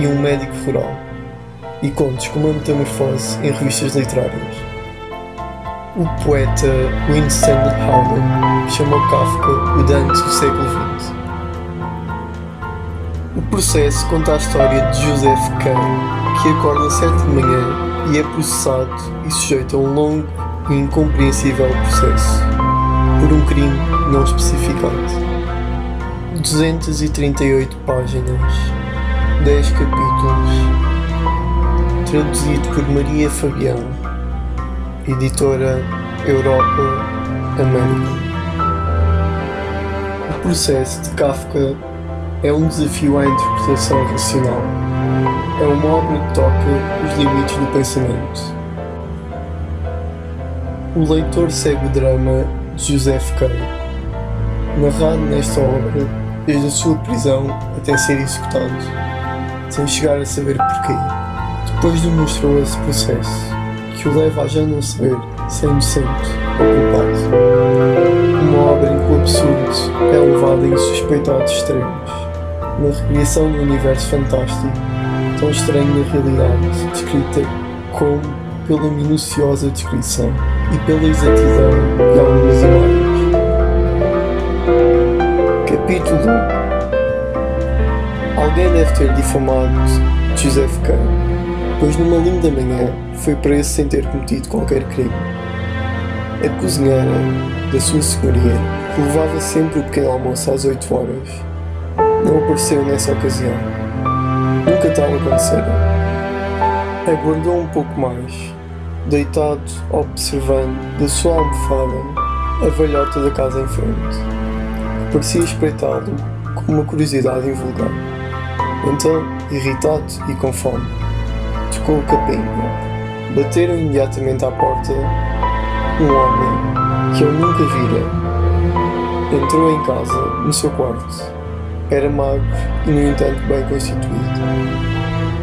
e um médico rural, e contos como a Metamorfose em revistas literárias. O poeta Winston Howden chamou Kafka o Dante do século XX. O processo conta a história de Joseph K., que acorda certa de manhã e é processado e sujeito a um longo e incompreensível processo por um crime não especificado. 238 páginas, 10 capítulos, traduzido por Maria Fabião, editora Europa América. O processo de Kafka é um desafio à interpretação racional. É uma obra que toca os limites do pensamento. O leitor segue o drama de Joseph K. narrado nesta obra desde a sua prisão até ser executado, sem chegar a saber porquê. Depois demonstrou esse processo, que o leva a já não saber se é inocente ou culpado. Uma obra em que o absurdo é levado a insuspeitados extremos, na recriação do universo fantástico, tão estranho na realidade, descrita como pela minuciosa descrição e pela exatidão de algumas imagens. Capítulo 1 Alguém deve ter difamado Joseph K., pois numa linda manhã foi preso sem ter cometido qualquer crime. A cozinheira da sua senhoria, que levava sempre o pequeno almoço às 8 horas, não apareceu nessa ocasião. Nunca tal acontecera. Aguardou um pouco mais, deitado, observando da sua almofada a velhota da casa em frente, que parecia espreitá-lo com uma curiosidade invulgar. Então, irritado e com fome, tocou o capim. Bateram imediatamente à porta um homem que eu nunca vira. Entrou em casa, no seu quarto. Era magro e, no entanto, bem constituído.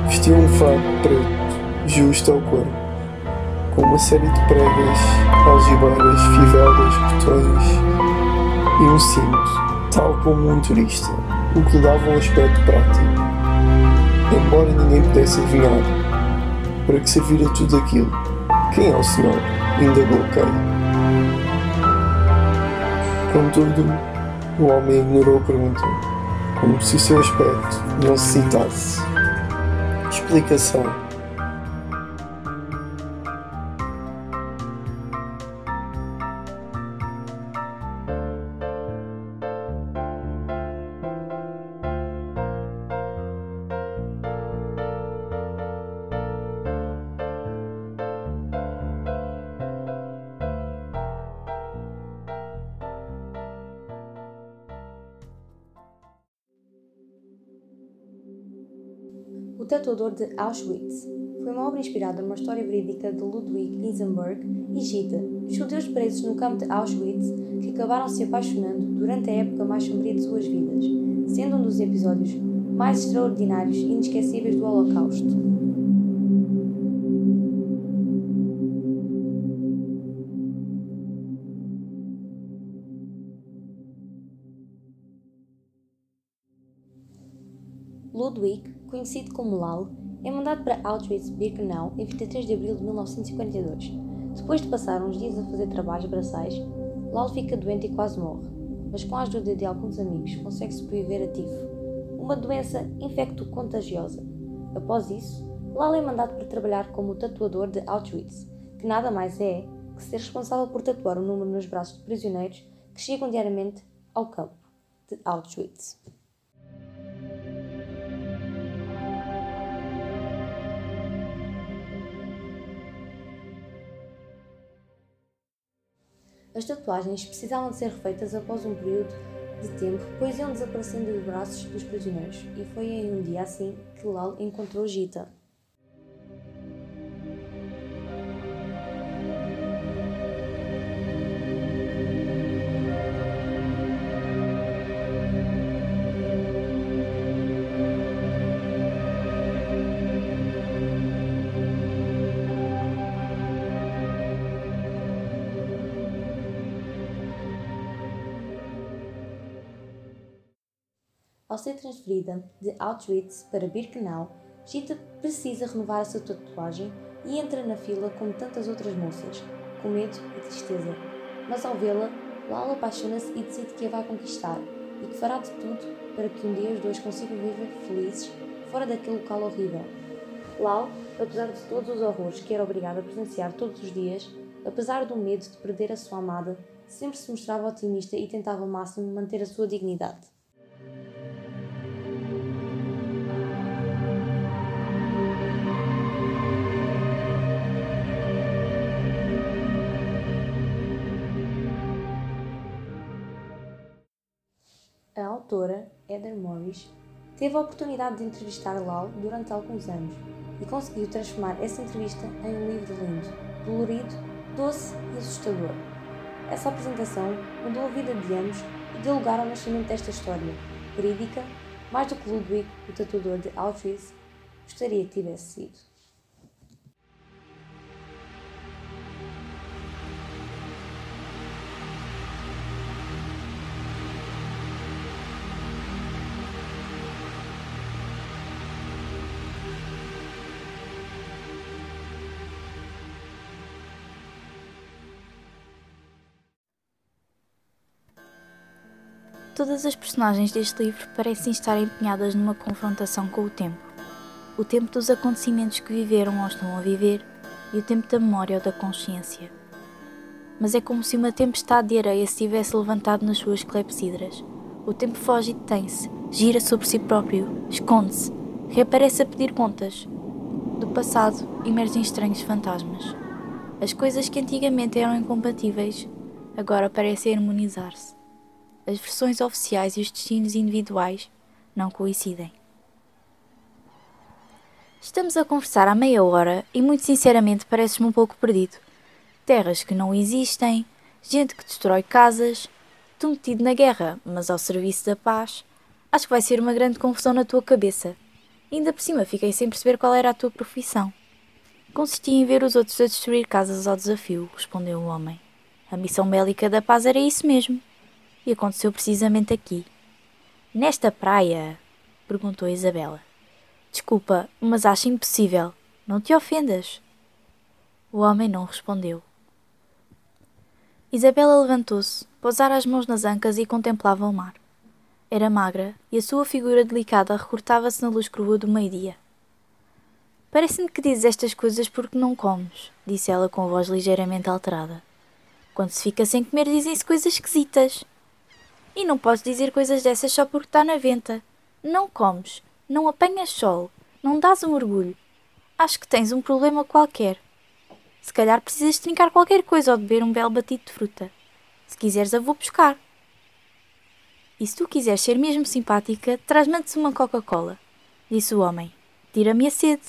Vestia um fato preto, justo ao corpo, com uma série de pregas, algibeiras, fivelas, botões e um cinto, tal como um turista, o que lhe dava um aspecto prático. Embora ninguém pudesse adivinhar para que servira tudo aquilo. Quem é o senhor? Indagou Kay. Contudo, o homem ignorou a pergunta, como se o seu aspecto não necessitasse explicação. O Tatuador de Auschwitz foi uma obra inspirada numa história verídica de Ludwig Eisenberg e Gita, judeus presos no campo de Auschwitz que acabaram se apaixonando durante a época mais sombria de suas vidas, sendo um dos episódios mais extraordinários e inesquecíveis do Holocausto. Ludwig, conhecido como Lal, é mandado para Auschwitz-Birkenau em 23 de abril de 1942. Depois de passar uns dias a fazer trabalhos braçais, Lal fica doente e quase morre, mas com a ajuda de alguns amigos consegue sobreviver a tifo, uma doença infecto-contagiosa. Após isso, Lal é mandado para trabalhar como tatuador de Auschwitz, que nada mais é que ser responsável por tatuar o número nos braços de prisioneiros que chegam diariamente ao campo de Auschwitz. As tatuagens precisavam de ser refeitas após um período de tempo, pois iam desaparecendo dos braços dos prisioneiros, e foi em um dia assim que Lal encontrou Gita. Ser transferida de Auschwitz para Birkenau, Gita precisa renovar a sua tatuagem e entra na fila como tantas outras moças, com medo e tristeza. Mas ao vê-la, Lala apaixona-se e decide que a vai conquistar e que fará de tudo para que um dia os dois consigam viver felizes fora daquele local horrível. Lau, apesar de todos os horrores que era obrigada a presenciar todos os dias, apesar do medo de perder a sua amada, sempre se mostrava otimista e tentava ao máximo manter a sua dignidade. A autora, Heather Morris, teve a oportunidade de entrevistar Lau durante alguns anos e conseguiu transformar essa entrevista em um livro lindo, dolorido, doce e assustador. Essa apresentação mudou a vida de ambos e deu lugar ao nascimento desta história, verídica, mais do que Ludwig, o tatuador de Auschwitz, gostaria que tivesse sido. Todas as personagens deste livro parecem estar empenhadas numa confrontação com o tempo. O tempo dos acontecimentos que viveram ou estão a viver e o tempo da memória ou da consciência. Mas é como se uma tempestade de areia se tivesse levantado nas suas clepsidras. O tempo foge e detém-se, gira sobre si próprio, esconde-se, reaparece a pedir contas. Do passado emergem estranhos fantasmas. As coisas que antigamente eram incompatíveis agora parecem harmonizar-se as versões oficiais e os destinos individuais não coincidem. Estamos a conversar há meia hora e, muito sinceramente, pareces-me um pouco perdido. Terras que não existem, gente que destrói casas, tu metido na guerra, mas ao serviço da paz. Acho que vai ser uma grande confusão na tua cabeça. ainda por cima fiquei sem perceber qual era a tua profissão. Consistia em ver os outros a destruir casas ao desafio, respondeu o homem. A missão bélica da paz era isso mesmo. E aconteceu precisamente aqui. Nesta praia? perguntou Isabela. Desculpa, mas acho impossível. Não te ofendas. O homem não respondeu. Isabela levantou-se, pousara as mãos nas ancas e contemplava o mar. Era magra e a sua figura delicada recortava-se na luz crua do meio-dia. Parece-me que dizes estas coisas porque não comes, disse ela com a voz ligeiramente alterada. Quando se fica sem comer, dizem-se coisas esquisitas. E não podes dizer coisas dessas só porque está na venta. Não comes, não apanhas sol, não dás um orgulho. Acho que tens um problema qualquer. Se calhar precisas trincar qualquer coisa ou beber um belo batido de fruta. Se quiseres, eu vou buscar. E se tu quiseres ser mesmo simpática, traz-me antes uma Coca-Cola, disse o homem. Tira-me a sede.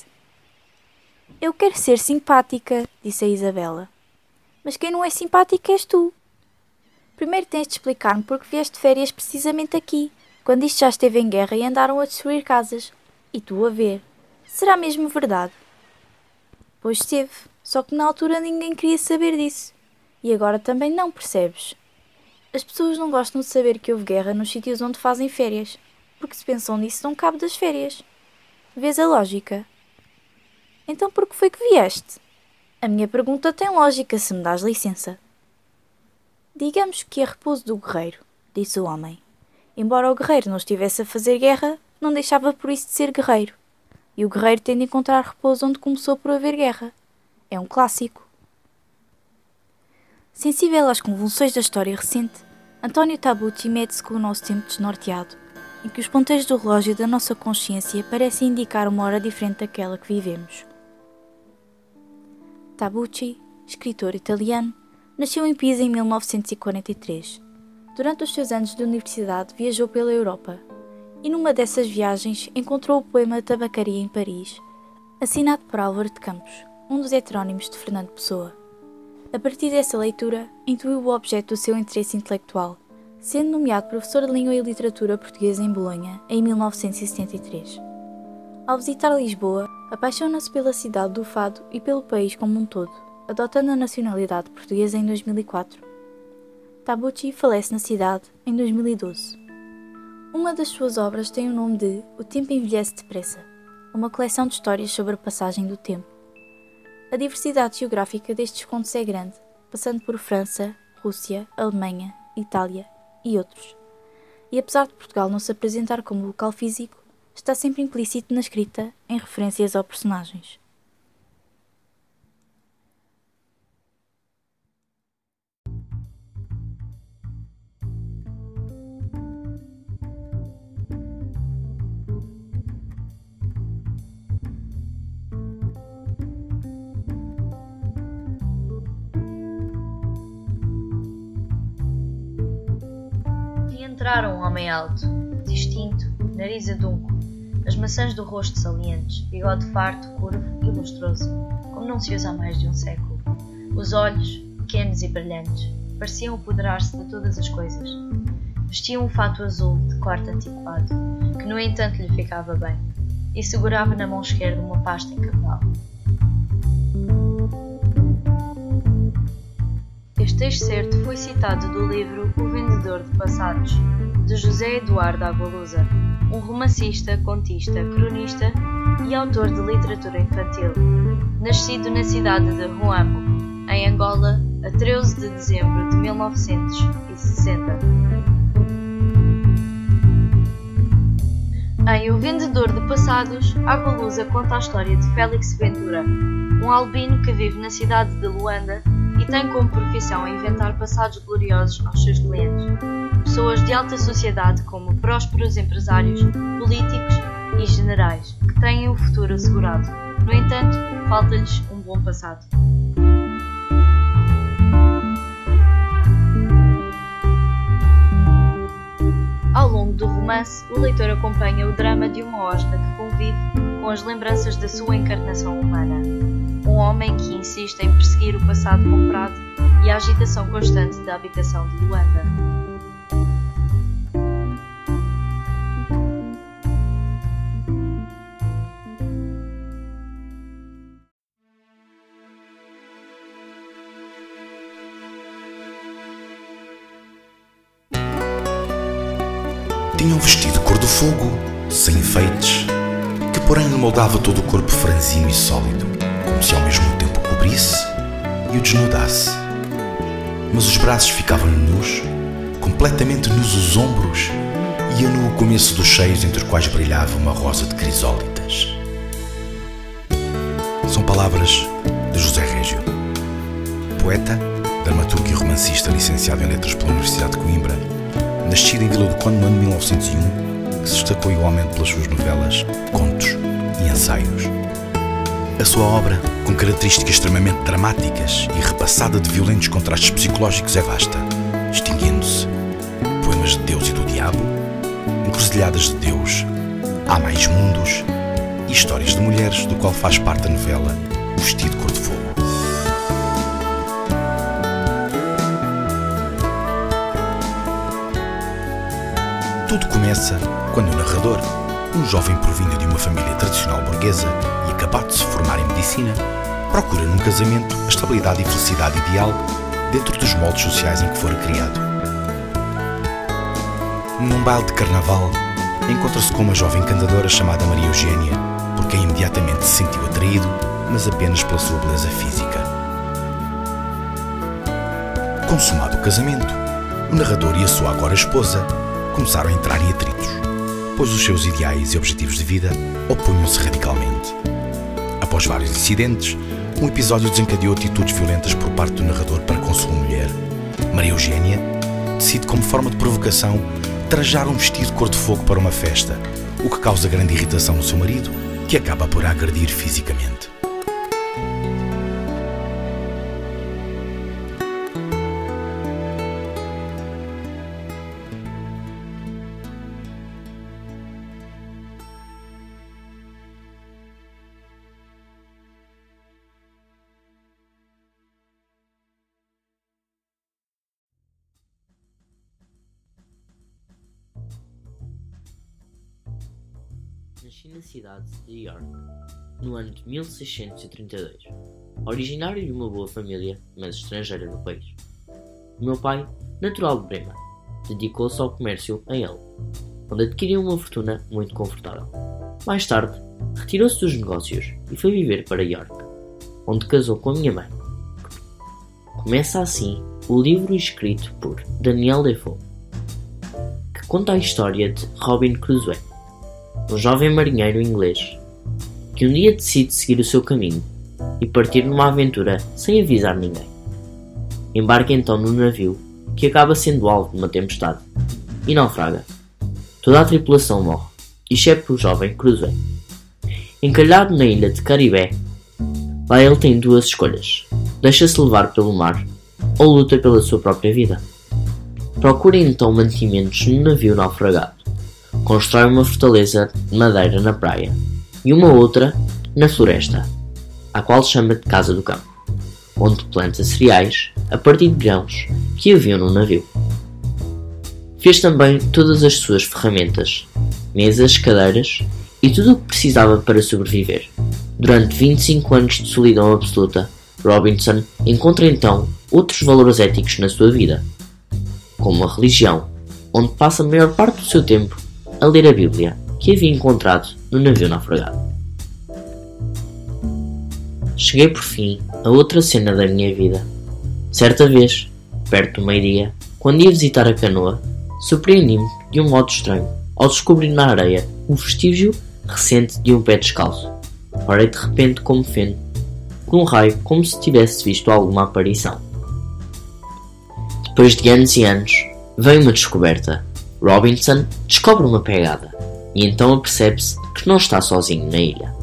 Eu quero ser simpática, disse a Isabela. Mas quem não é simpática és tu. Primeiro tens de explicar-me porque vieste de férias precisamente aqui, quando isto já esteve em guerra e andaram a destruir casas. E tu a ver. Será mesmo verdade? Pois esteve, só que na altura ninguém queria saber disso. E agora também não percebes. As pessoas não gostam de saber que houve guerra nos sítios onde fazem férias, porque se pensam nisso não cabe das férias. Vês a lógica? Então por que foi que vieste? A minha pergunta tem lógica, se me dás licença. Digamos que é repouso do guerreiro, disse o homem. Embora o guerreiro não estivesse a fazer guerra, não deixava por isso de ser guerreiro. E o guerreiro tem de encontrar repouso onde começou por haver guerra. É um clássico. Sensível às convulsões da história recente, António Tabucci mede-se com o nosso tempo desnorteado, em que os ponteiros do relógio da nossa consciência parecem indicar uma hora diferente daquela que vivemos. Tabucci, escritor italiano, Nasceu em Pisa em 1943. Durante os seus anos de universidade viajou pela Europa e numa dessas viagens encontrou o poema Tabacaria em Paris, assinado por Álvaro de Campos, um dos heterónimos de Fernando Pessoa. A partir dessa leitura, intuiu o objeto do seu interesse intelectual, sendo nomeado professor de Língua e Literatura Portuguesa em Bolonha em 1973. Ao visitar Lisboa, apaixona-se pela cidade do Fado e pelo país como um todo adotando a nacionalidade portuguesa em 2004. Tabucci falece na cidade em 2012. Uma das suas obras tem o nome de O Tempo Envelhece Depressa, uma coleção de histórias sobre a passagem do tempo. A diversidade geográfica destes contos é grande, passando por França, Rússia, Alemanha, Itália e outros. E apesar de Portugal não se apresentar como local físico, está sempre implícito na escrita em referências aos personagens. Entraram um homem alto, distinto, nariz adunco, as maçãs do rosto salientes, bigode farto, curvo e lustroso, como não se usa há mais de um século. Os olhos, pequenos e brilhantes, pareciam apoderar-se de todas as coisas. Vestia um fato azul de corte antiquado, que no entanto lhe ficava bem, e segurava na mão esquerda uma pasta em cavalo. Este excerto foi citado do livro O Vendedor de Passados, de José Eduardo Agualusa, um romancista, contista, cronista e autor de literatura infantil, nascido na cidade de Ruamo, em Angola, a 13 de dezembro de 1960. Em O Vendedor de Passados, Agualusa conta a história de Félix Ventura, um albino que vive na cidade de Luanda tem como profissão inventar passados gloriosos aos seus clientes. Pessoas de alta sociedade, como prósperos empresários, políticos e generais, que têm o futuro assegurado. No entanto, falta-lhes um bom passado. Ao longo do romance, o leitor acompanha o drama de uma hóspede que convive com as lembranças da sua encarnação humana um homem que insiste em perseguir o passado comprado e a agitação constante da habitação de Luanda. Moldava todo o corpo franzino e sólido como se ao mesmo tempo o cobrisse e o desnudasse. Mas os braços ficavam nus, completamente nus os ombros e eu no começo dos cheios entre os quais brilhava uma rosa de crisólitas. São palavras de José Régio, poeta, dramaturgo e romancista licenciado em Letras pela Universidade de Coimbra, nascido em Vila do Conde no ano 1901, que se destacou igualmente pelas suas novelas, contos ensaios. A sua obra, com características extremamente dramáticas e repassada de violentos contrastes psicológicos, é vasta, distinguindo-se poemas de Deus e do Diabo, encruzilhadas de Deus, Há Mais Mundos e histórias de mulheres, do qual faz parte a novela Vestido Cor de Fogo. Tudo começa quando o narrador, um jovem provindo de uma família tradicional burguesa e acabado de se formar em medicina, procura num casamento a estabilidade e felicidade ideal dentro dos moldes sociais em que fora criado. Num baile de carnaval, encontra-se com uma jovem cantadora chamada Maria Eugênia, por quem imediatamente se sentiu atraído, mas apenas pela sua beleza física. Consumado o casamento, o narrador e a sua agora esposa começaram a entrar em atritos pois os seus ideais e objetivos de vida opunham-se radicalmente. Após vários incidentes, um episódio desencadeou atitudes violentas por parte do narrador para com sua mulher. Maria Eugênia decide, como forma de provocação, trajar um vestido cor de fogo para uma festa, o que causa grande irritação no seu marido, que acaba por agredir fisicamente. Cidade de York, no ano de 1632, originário de uma boa família, mas estrangeira no país. O meu pai, natural de Bremen, dedicou-se ao comércio em ele. onde adquiriu uma fortuna muito confortável. Mais tarde, retirou-se dos negócios e foi viver para York, onde casou com a minha mãe. Começa assim o livro escrito por Daniel Defoe, que conta a história de Robin Crusoe, um jovem marinheiro inglês que um dia decide seguir o seu caminho e partir numa aventura sem avisar ninguém. Embarca então no navio, que acaba sendo alvo de uma tempestade, e naufraga. Toda a tripulação morre, exceto o jovem Crusoe. Encalhado na ilha de Caribé, lá ele tem duas escolhas: deixa-se levar pelo mar ou luta pela sua própria vida. Procura então mantimentos no navio naufragado. Constrói uma fortaleza de madeira na praia e uma outra na floresta, a qual chama de Casa do Campo, onde planta cereais a partir de grãos que haviam no navio. Fez também todas as suas ferramentas, mesas, cadeiras e tudo o que precisava para sobreviver. Durante 25 anos de solidão absoluta, Robinson encontra então outros valores éticos na sua vida, como a religião, onde passa a maior parte do seu tempo a ler a Bíblia que havia encontrado no navio naufragado. Cheguei por fim a outra cena da minha vida. Certa vez, perto do meio-dia, quando ia visitar a canoa, surpreendi-me de um modo estranho ao descobrir na areia um vestígio recente de um pé descalço. Parei de repente como feno, com um raio como se tivesse visto alguma aparição. Depois de anos e anos, veio uma descoberta. Robinson descobre uma pegada e então apercebe-se que não está sozinho na ilha.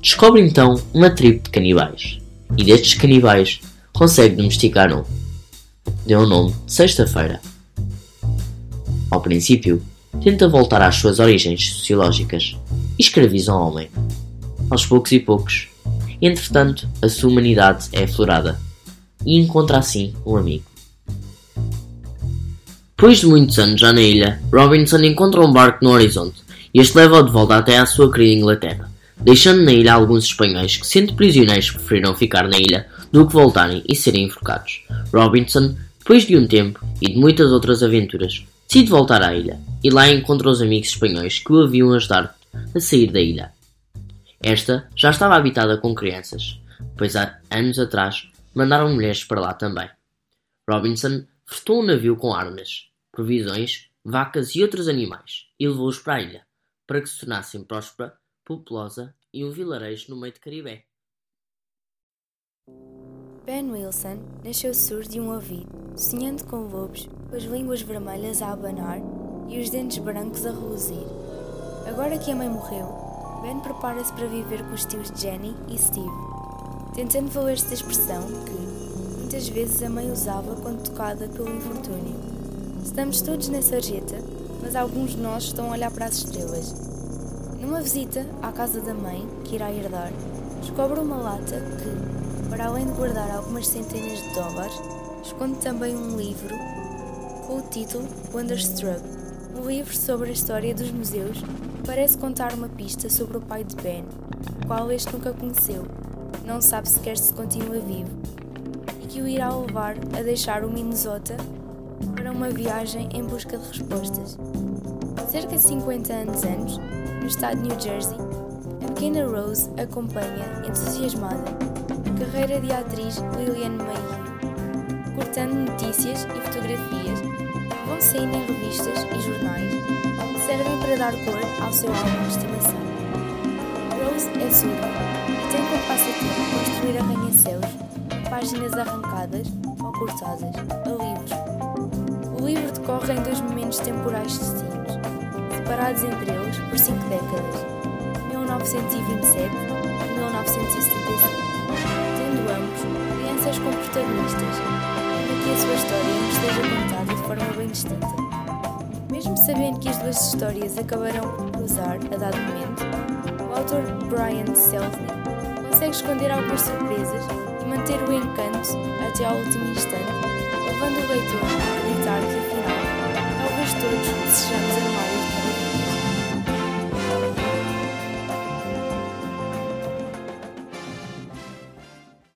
Descobre então uma tribo de canibais e destes canibais consegue domesticar um. Deu o nome de Sexta-feira. Ao princípio, tenta voltar às suas origens sociológicas e escraviza o homem. Aos poucos e poucos, entretanto, a sua humanidade é aflorada e encontra assim um amigo. Depois de muitos anos já na ilha, Robinson encontra um barco no horizonte e este leva-o de volta até à sua querida Inglaterra, deixando na ilha alguns espanhóis que, sendo prisioneiros, preferiram ficar na ilha do que voltarem e serem enforcados. Robinson, depois de um tempo e de muitas outras aventuras, decide voltar à ilha e lá encontra os amigos espanhóis que o haviam ajudado a sair da ilha. Esta já estava habitada com crianças, pois há anos atrás mandaram mulheres para lá também. Robinson fretou um navio com armas, provisões, vacas e outros animais e levou-os para a ilha, para que se tornassem próspera, populosa e um vilarejo no meio de Caribé. Ben Wilson nasceu surdo e um ouvido, sonhando com lobos, com as línguas vermelhas a abanar e os dentes brancos a reluzir. Agora que a mãe morreu, Ben prepara-se para viver com os tios Jenny e Steve, tentando valer-se da expressão que muitas vezes a mãe usava quando tocada pelo infortúnio. Estamos todos na sarjeta, mas alguns de nós estão a olhar para as estrelas. Numa visita à casa da mãe, que irá herdar, descobre uma lata que, para além de guardar algumas centenas de dólares, esconde também um livro com o título Wonderstruck, um livro sobre a história dos museus parece contar uma pista sobre o pai de Ben, o qual este nunca conheceu, não sabe sequer se continua vivo, e que o irá levar a deixar o Minnesota para uma viagem em busca de respostas. Cerca de 50 anos antes, no estado de New Jersey, a pequena Rose acompanha, entusiasmada, a carreira de atriz Lillian Mayhew, cortando notícias e fotografias vão saindo em revistas e jornais que servem para dar cor ao seu álbum de estimação. Rose é surda e tem como passatempo construir arranha-céus, páginas arrancadas ou cortadas. O livro decorre em dois momentos temporais distintos, separados entre eles por cinco décadas, 1927 e 1975, tendo ambos crianças como protagonistas, ainda que a sua história não esteja contada de forma bem distinta. Mesmo sabendo que as duas histórias acabarão por cruzar a dado momento, o autor Brian Selznick consegue esconder algumas surpresas e manter o encanto até ao último instante, levando o leitor acreditar que afinal, talvez todos desejamos amar